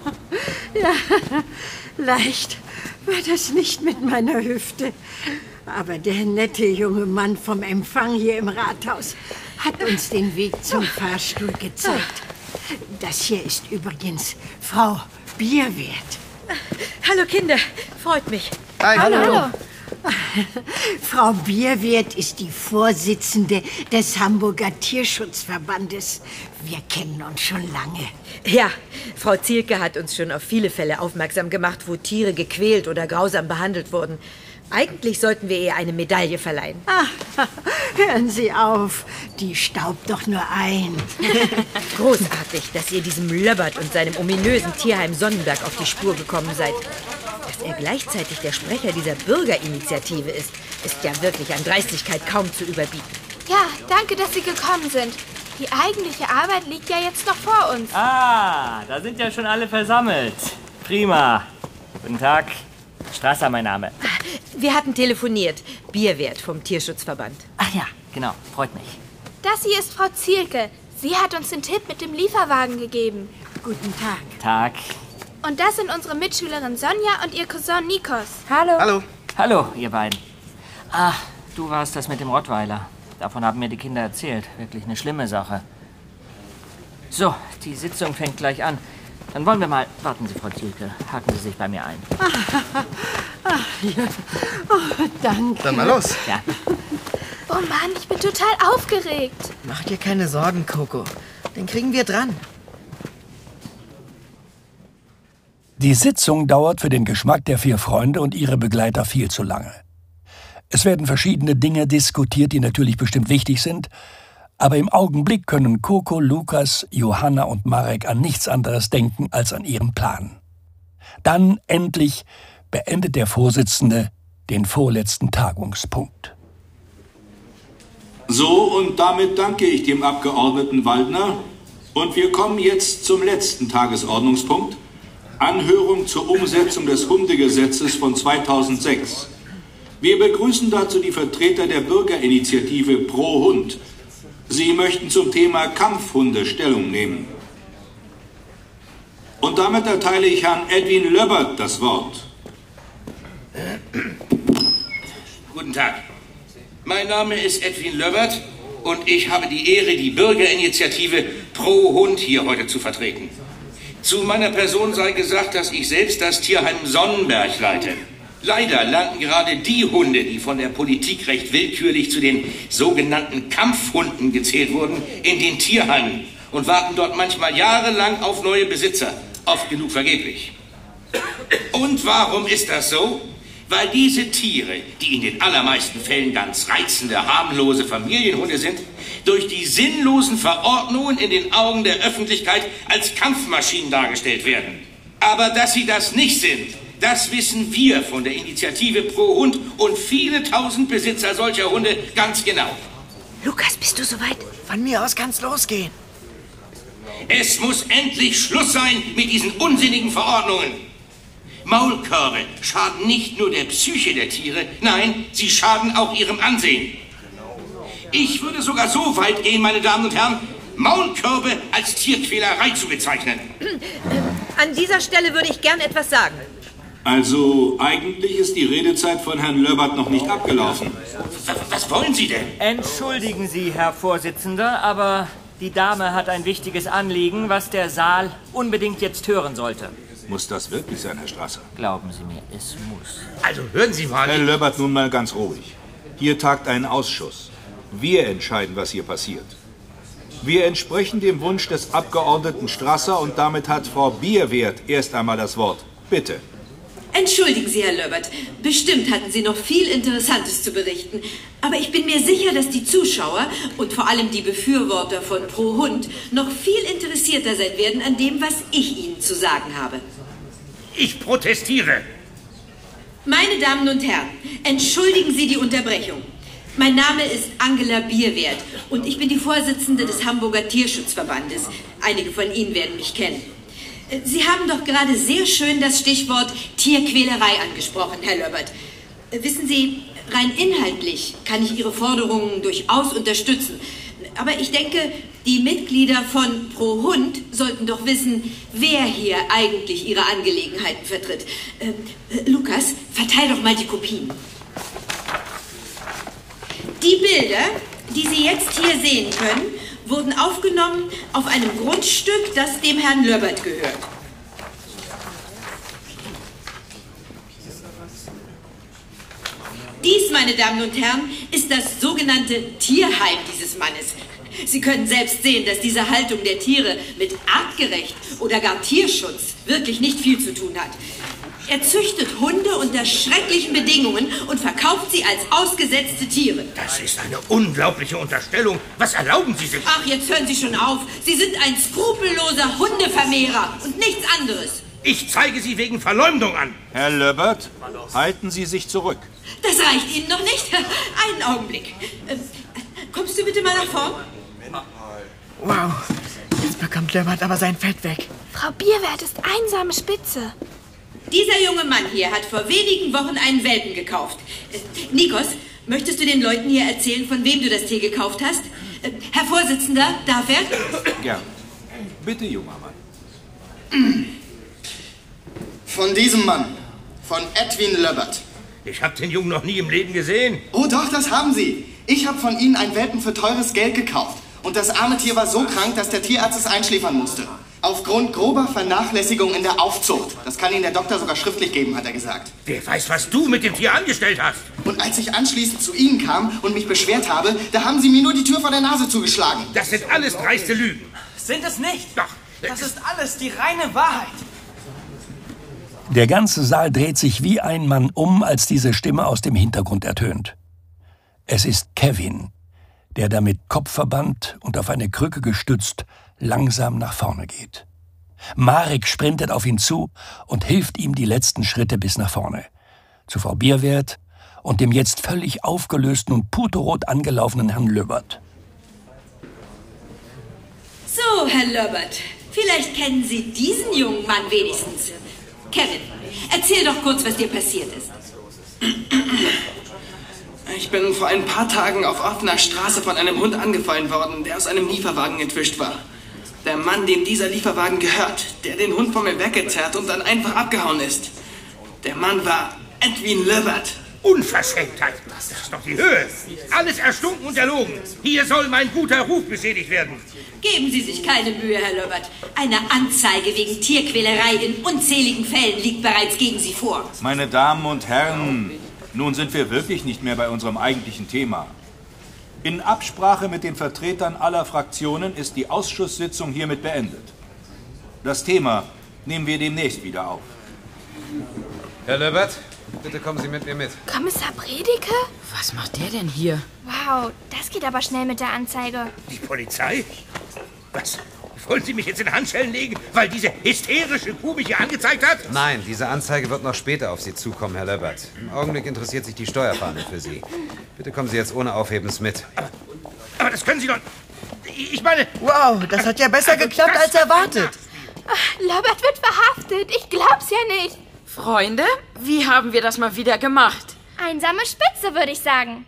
Ja, leicht war das nicht mit meiner Hüfte. Aber der nette junge Mann vom Empfang hier im Rathaus hat uns den Weg zum Fahrstuhl gezeigt. Das hier ist übrigens Frau Bierwert. Hallo Kinder, freut mich. Hi. Hallo. Frau Bierwirth ist die Vorsitzende des Hamburger Tierschutzverbandes. Wir kennen uns schon lange. Ja, Frau Zielke hat uns schon auf viele Fälle aufmerksam gemacht, wo Tiere gequält oder grausam behandelt wurden. Eigentlich sollten wir ihr eine Medaille verleihen. Ah, hören Sie auf, die staubt doch nur ein. Großartig, dass ihr diesem Löbbert und seinem ominösen Tierheim Sonnenberg auf die Spur gekommen seid. Dass er gleichzeitig der Sprecher dieser Bürgerinitiative ist, ist ja wirklich an Dreistigkeit kaum zu überbieten. Ja, danke, dass Sie gekommen sind. Die eigentliche Arbeit liegt ja jetzt noch vor uns. Ah, da sind ja schon alle versammelt. Prima. Guten Tag. Strasser mein Name. Wir hatten telefoniert. Bierwert vom Tierschutzverband. Ach ja, genau. Freut mich. Das hier ist Frau Zielke. Sie hat uns den Tipp mit dem Lieferwagen gegeben. Guten Tag. Tag. Und das sind unsere Mitschülerin Sonja und ihr Cousin Nikos. Hallo. Hallo. Hallo, ihr beiden. Ah, du warst das mit dem Rottweiler. Davon haben mir die Kinder erzählt. Wirklich eine schlimme Sache. So, die Sitzung fängt gleich an. Dann wollen wir mal. Warten Sie, Frau Zielke. Haken Sie sich bei mir ein. Ach, ja. oh, danke. Dann mal los. Ja. Oh Mann, ich bin total aufgeregt. Mach dir keine Sorgen, Coco. Den kriegen wir dran. Die Sitzung dauert für den Geschmack der vier Freunde und ihre Begleiter viel zu lange. Es werden verschiedene Dinge diskutiert, die natürlich bestimmt wichtig sind, aber im Augenblick können Coco, Lukas, Johanna und Marek an nichts anderes denken als an ihren Plan. Dann endlich beendet der Vorsitzende den vorletzten Tagungspunkt. So, und damit danke ich dem Abgeordneten Waldner. Und wir kommen jetzt zum letzten Tagesordnungspunkt. Anhörung zur Umsetzung des Hundegesetzes von 2006. Wir begrüßen dazu die Vertreter der Bürgerinitiative Pro Hund. Sie möchten zum Thema Kampfhunde Stellung nehmen. Und damit erteile ich Herrn Edwin Löbbert das Wort. Guten Tag. Mein Name ist Edwin Löbbert und ich habe die Ehre, die Bürgerinitiative Pro Hund hier heute zu vertreten. Zu meiner Person sei gesagt, dass ich selbst das Tierheim Sonnenberg leite. Leider landen gerade die Hunde, die von der Politik recht willkürlich zu den sogenannten Kampfhunden gezählt wurden, in den Tierheimen und warten dort manchmal jahrelang auf neue Besitzer, oft genug vergeblich. Und warum ist das so? Weil diese Tiere, die in den allermeisten Fällen ganz reizende, harmlose Familienhunde sind, durch die sinnlosen Verordnungen in den Augen der Öffentlichkeit als Kampfmaschinen dargestellt werden. Aber dass sie das nicht sind, das wissen wir von der Initiative Pro Hund und viele tausend Besitzer solcher Hunde ganz genau. Lukas, bist du soweit? Von mir aus kann's losgehen. Es muss endlich Schluss sein mit diesen unsinnigen Verordnungen. Maulkörbe schaden nicht nur der Psyche der Tiere, nein, sie schaden auch ihrem Ansehen. Ich würde sogar so weit gehen, meine Damen und Herren, Maulkörbe als Tierquälerei zu bezeichnen. An dieser Stelle würde ich gern etwas sagen. Also, eigentlich ist die Redezeit von Herrn Löbbert noch nicht abgelaufen. Was wollen Sie denn? Entschuldigen Sie, Herr Vorsitzender, aber die Dame hat ein wichtiges Anliegen, was der Saal unbedingt jetzt hören sollte. Muss das wirklich sein, Herr Strasser? Glauben Sie mir, es muss. Also hören Sie mal. Herr Löbbert, nun mal ganz ruhig. Hier tagt ein Ausschuss. Wir entscheiden, was hier passiert. Wir entsprechen dem Wunsch des Abgeordneten Strasser und damit hat Frau Bierwert erst einmal das Wort. Bitte. Entschuldigen Sie, Herr Löbert. Bestimmt hatten Sie noch viel Interessantes zu berichten. Aber ich bin mir sicher, dass die Zuschauer und vor allem die Befürworter von Pro Hund noch viel interessierter sein werden an dem, was ich Ihnen zu sagen habe. Ich protestiere. Meine Damen und Herren, entschuldigen Sie die Unterbrechung. Mein Name ist Angela Bierwert und ich bin die Vorsitzende des Hamburger Tierschutzverbandes. Einige von Ihnen werden mich kennen. Sie haben doch gerade sehr schön das Stichwort Tierquälerei angesprochen, Herr Löbert. Wissen Sie, rein inhaltlich kann ich Ihre Forderungen durchaus unterstützen. Aber ich denke, die Mitglieder von Pro Hund sollten doch wissen, wer hier eigentlich ihre Angelegenheiten vertritt. Äh, Lukas, verteil doch mal die Kopien. Die Bilder, die Sie jetzt hier sehen können, wurden aufgenommen auf einem Grundstück, das dem Herrn Löbert gehört. meine Damen und Herren, ist das sogenannte Tierheim dieses Mannes. Sie können selbst sehen, dass diese Haltung der Tiere mit artgerecht oder gar Tierschutz wirklich nicht viel zu tun hat. Er züchtet Hunde unter schrecklichen Bedingungen und verkauft sie als ausgesetzte Tiere. Das ist eine unglaubliche Unterstellung. Was erlauben Sie sich? Ach, jetzt hören Sie schon auf. Sie sind ein skrupelloser Hundevermehrer und nichts anderes. Ich zeige Sie wegen Verleumdung an. Herr Löbert, halten Sie sich zurück. Das reicht Ihnen noch nicht. Einen Augenblick. Äh, Kommst du bitte mal nach vorn? Wow, jetzt bekommt Löbert aber sein Fett weg. Frau Bierwert ist einsame Spitze. Dieser junge Mann hier hat vor wenigen Wochen einen Welpen gekauft. Äh, Nikos, möchtest du den Leuten hier erzählen, von wem du das Tier gekauft hast? Äh, Herr Vorsitzender, darf er? Gern. Bitte, junger Mann. Von diesem Mann. Von Edwin Löbert. Ich habe den Jungen noch nie im Leben gesehen. Oh doch, das haben Sie. Ich habe von Ihnen einen Welpen für teures Geld gekauft. Und das arme Tier war so krank, dass der Tierarzt es einschläfern musste. Aufgrund grober Vernachlässigung in der Aufzucht. Das kann Ihnen der Doktor sogar schriftlich geben, hat er gesagt. Wer weiß, was du mit dem Tier angestellt hast. Und als ich anschließend zu Ihnen kam und mich beschwert habe, da haben Sie mir nur die Tür vor der Nase zugeschlagen. Das sind alles dreiste Lügen. Sind es nicht? Doch. Das ist alles die reine Wahrheit. Der ganze Saal dreht sich wie ein Mann um, als diese Stimme aus dem Hintergrund ertönt. Es ist Kevin, der da mit Kopfverband und auf eine Krücke gestützt langsam nach vorne geht. Marek sprintet auf ihn zu und hilft ihm die letzten Schritte bis nach vorne. Zu Frau Bierwert und dem jetzt völlig aufgelösten und puterrot angelaufenen Herrn Löbert. So, Herr Löbert, vielleicht kennen Sie diesen jungen Mann wenigstens. Kevin, erzähl doch kurz, was dir passiert ist. Ich bin vor ein paar Tagen auf offener Straße von einem Hund angefallen worden, der aus einem Lieferwagen entwischt war. Der Mann, dem dieser Lieferwagen gehört, der den Hund von mir weggezerrt und dann einfach abgehauen ist. Der Mann war Edwin Löbert. Unverschämtheit. Das ist doch die Höhe. Alles erstunken und erlogen. Hier soll mein guter Ruf beschädigt werden. Geben Sie sich keine Mühe, Herr Löbert. Eine Anzeige wegen Tierquälerei in unzähligen Fällen liegt bereits gegen Sie vor. Meine Damen und Herren, nun sind wir wirklich nicht mehr bei unserem eigentlichen Thema. In Absprache mit den Vertretern aller Fraktionen ist die Ausschusssitzung hiermit beendet. Das Thema nehmen wir demnächst wieder auf. Herr Löbert, bitte kommen Sie mit mir mit. Kommissar Predeke? Was macht der denn hier? Wow, das geht aber schnell mit der Anzeige. Die Polizei? Was? Wollen Sie mich jetzt in Handschellen legen, weil diese hysterische Kuh mich hier angezeigt hat? Nein, diese Anzeige wird noch später auf Sie zukommen, Herr Löbert. Im Augenblick interessiert sich die Steuerfahndung für Sie. Bitte kommen Sie jetzt ohne Aufhebens mit. Aber das können Sie doch... Ich meine... Wow, das hat ja besser geklappt als erwartet. Löbert wird verhaftet. Ich glaub's ja nicht. Freunde, wie haben wir das mal wieder gemacht? Einsame Spitze, würde ich sagen.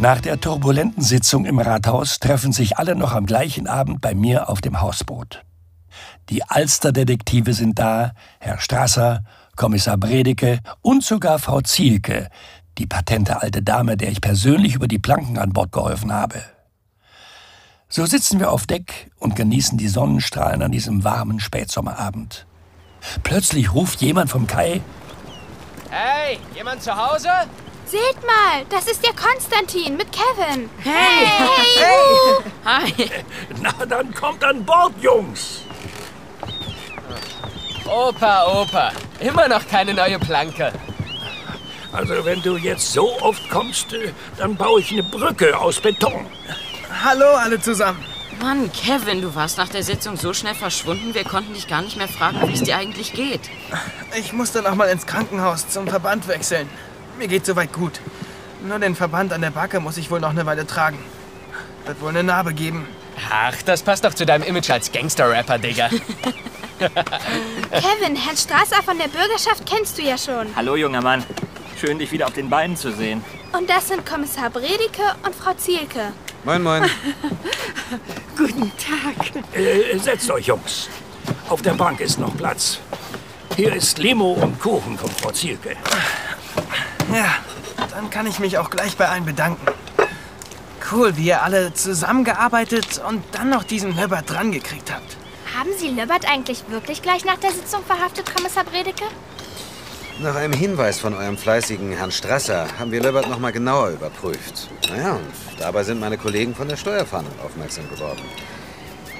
Nach der turbulenten Sitzung im Rathaus treffen sich alle noch am gleichen Abend bei mir auf dem Hausboot. Die Alsterdetektive sind da, Herr Strasser, Kommissar Bredeke und sogar Frau Zielke, die patente alte Dame, der ich persönlich über die Planken an Bord geholfen habe. So sitzen wir auf Deck und genießen die Sonnenstrahlen an diesem warmen Spätsommerabend. Plötzlich ruft jemand vom Kai, Hey, jemand zu Hause? Seht mal, das ist der Konstantin mit Kevin. Hey! Hey! Hi! Na, dann kommt an Bord, Jungs. Opa, Opa, immer noch keine neue Planke. Also, wenn du jetzt so oft kommst, äh, dann baue ich eine Brücke aus Beton. Hallo alle zusammen. Mann, Kevin, du warst nach der Sitzung so schnell verschwunden, wir konnten dich gar nicht mehr fragen, wie es dir eigentlich geht. Ich musste noch mal ins Krankenhaus zum Verband wechseln. Mir geht soweit gut. Nur den Verband an der Backe muss ich wohl noch eine Weile tragen. Wird wohl eine Narbe geben. Ach, das passt doch zu deinem Image als Gangster-Rapper, Digga. Kevin, Herrn Strasser von der Bürgerschaft kennst du ja schon. Hallo, junger Mann. Schön, dich wieder auf den Beinen zu sehen. Und das sind Kommissar Bredeke und Frau Zielke. Moin, moin. Guten Tag. Äh, setzt euch, Jungs. Auf der Bank ist noch Platz. Hier ist Limo und Kuchen von Frau Zielke. Ja, dann kann ich mich auch gleich bei allen bedanken. cool, wie ihr alle zusammengearbeitet und dann noch diesen Löbbert dran gekriegt habt. Haben Sie Löbbert eigentlich wirklich gleich nach der Sitzung verhaftet, Kommissar Bredeke? Nach einem Hinweis von eurem fleißigen Herrn Strasser haben wir Löbbert noch mal genauer überprüft. Naja, und dabei sind meine Kollegen von der Steuerfahndung aufmerksam geworden.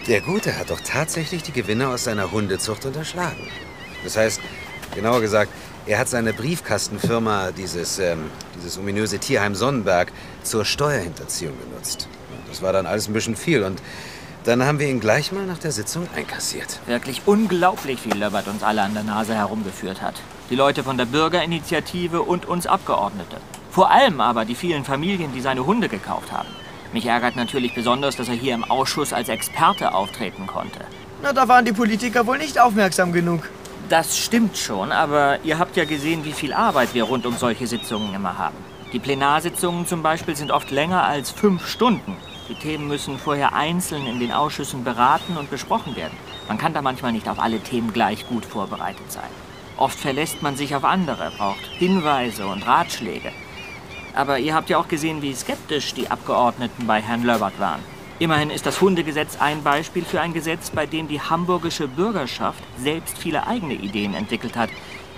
Der Gute hat doch tatsächlich die Gewinne aus seiner Hundezucht unterschlagen. Das heißt, genauer gesagt, er hat seine Briefkastenfirma, dieses, ähm, dieses ominöse Tierheim Sonnenberg, zur Steuerhinterziehung genutzt. Das war dann alles ein bisschen viel und dann haben wir ihn gleich mal nach der Sitzung einkassiert. Wirklich unglaublich, wie Löbbert uns alle an der Nase herumgeführt hat. Die Leute von der Bürgerinitiative und uns Abgeordnete. Vor allem aber die vielen Familien, die seine Hunde gekauft haben. Mich ärgert natürlich besonders, dass er hier im Ausschuss als Experte auftreten konnte. Na, da waren die Politiker wohl nicht aufmerksam genug. Das stimmt schon, aber ihr habt ja gesehen, wie viel Arbeit wir rund um solche Sitzungen immer haben. Die Plenarsitzungen zum Beispiel sind oft länger als fünf Stunden. Die Themen müssen vorher einzeln in den Ausschüssen beraten und besprochen werden. Man kann da manchmal nicht auf alle Themen gleich gut vorbereitet sein. Oft verlässt man sich auf andere, braucht Hinweise und Ratschläge. Aber ihr habt ja auch gesehen, wie skeptisch die Abgeordneten bei Herrn Löbert waren. Immerhin ist das Hundegesetz ein Beispiel für ein Gesetz, bei dem die hamburgische Bürgerschaft selbst viele eigene Ideen entwickelt hat,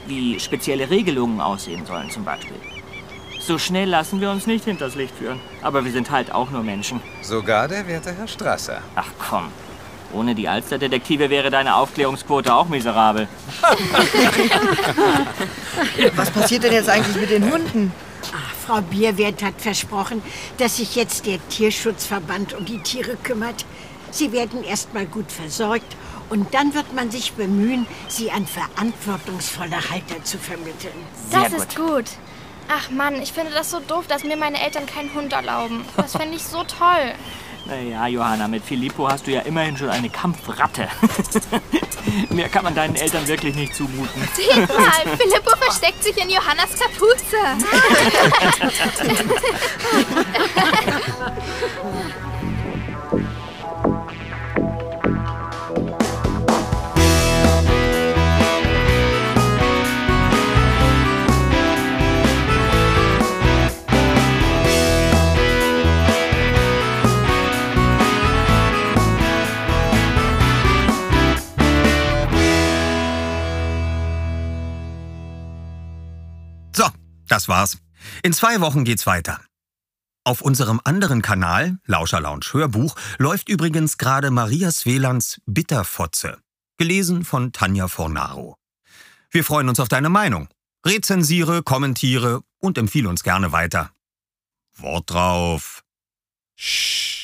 wie spezielle Regelungen aussehen sollen zum Beispiel. So schnell lassen wir uns nicht hinters Licht führen. Aber wir sind halt auch nur Menschen. Sogar der werte Herr Strasser. Ach komm. Ohne die Alsterdetektive wäre deine Aufklärungsquote auch miserabel. Was passiert denn jetzt eigentlich mit den Hunden? Ach, Frau Bierwert hat versprochen, dass sich jetzt der Tierschutzverband um die Tiere kümmert. Sie werden erst mal gut versorgt und dann wird man sich bemühen, sie an verantwortungsvolle Halter zu vermitteln. Das ist gut. Ach Mann, ich finde das so doof, dass mir meine Eltern keinen Hund erlauben. Das fände ich so toll. Naja, Johanna, mit Filippo hast du ja immerhin schon eine Kampfratte. Mehr kann man deinen Eltern wirklich nicht zumuten. Seht mal, Filippo versteckt sich in Johannas Kapuze. das war's. In zwei Wochen geht's weiter. Auf unserem anderen Kanal, Lauscher Lounge Hörbuch, läuft übrigens gerade Maria Svelands Bitterfotze, gelesen von Tanja Fornaro. Wir freuen uns auf deine Meinung. Rezensiere, kommentiere und empfehle uns gerne weiter. Wort drauf. Shh.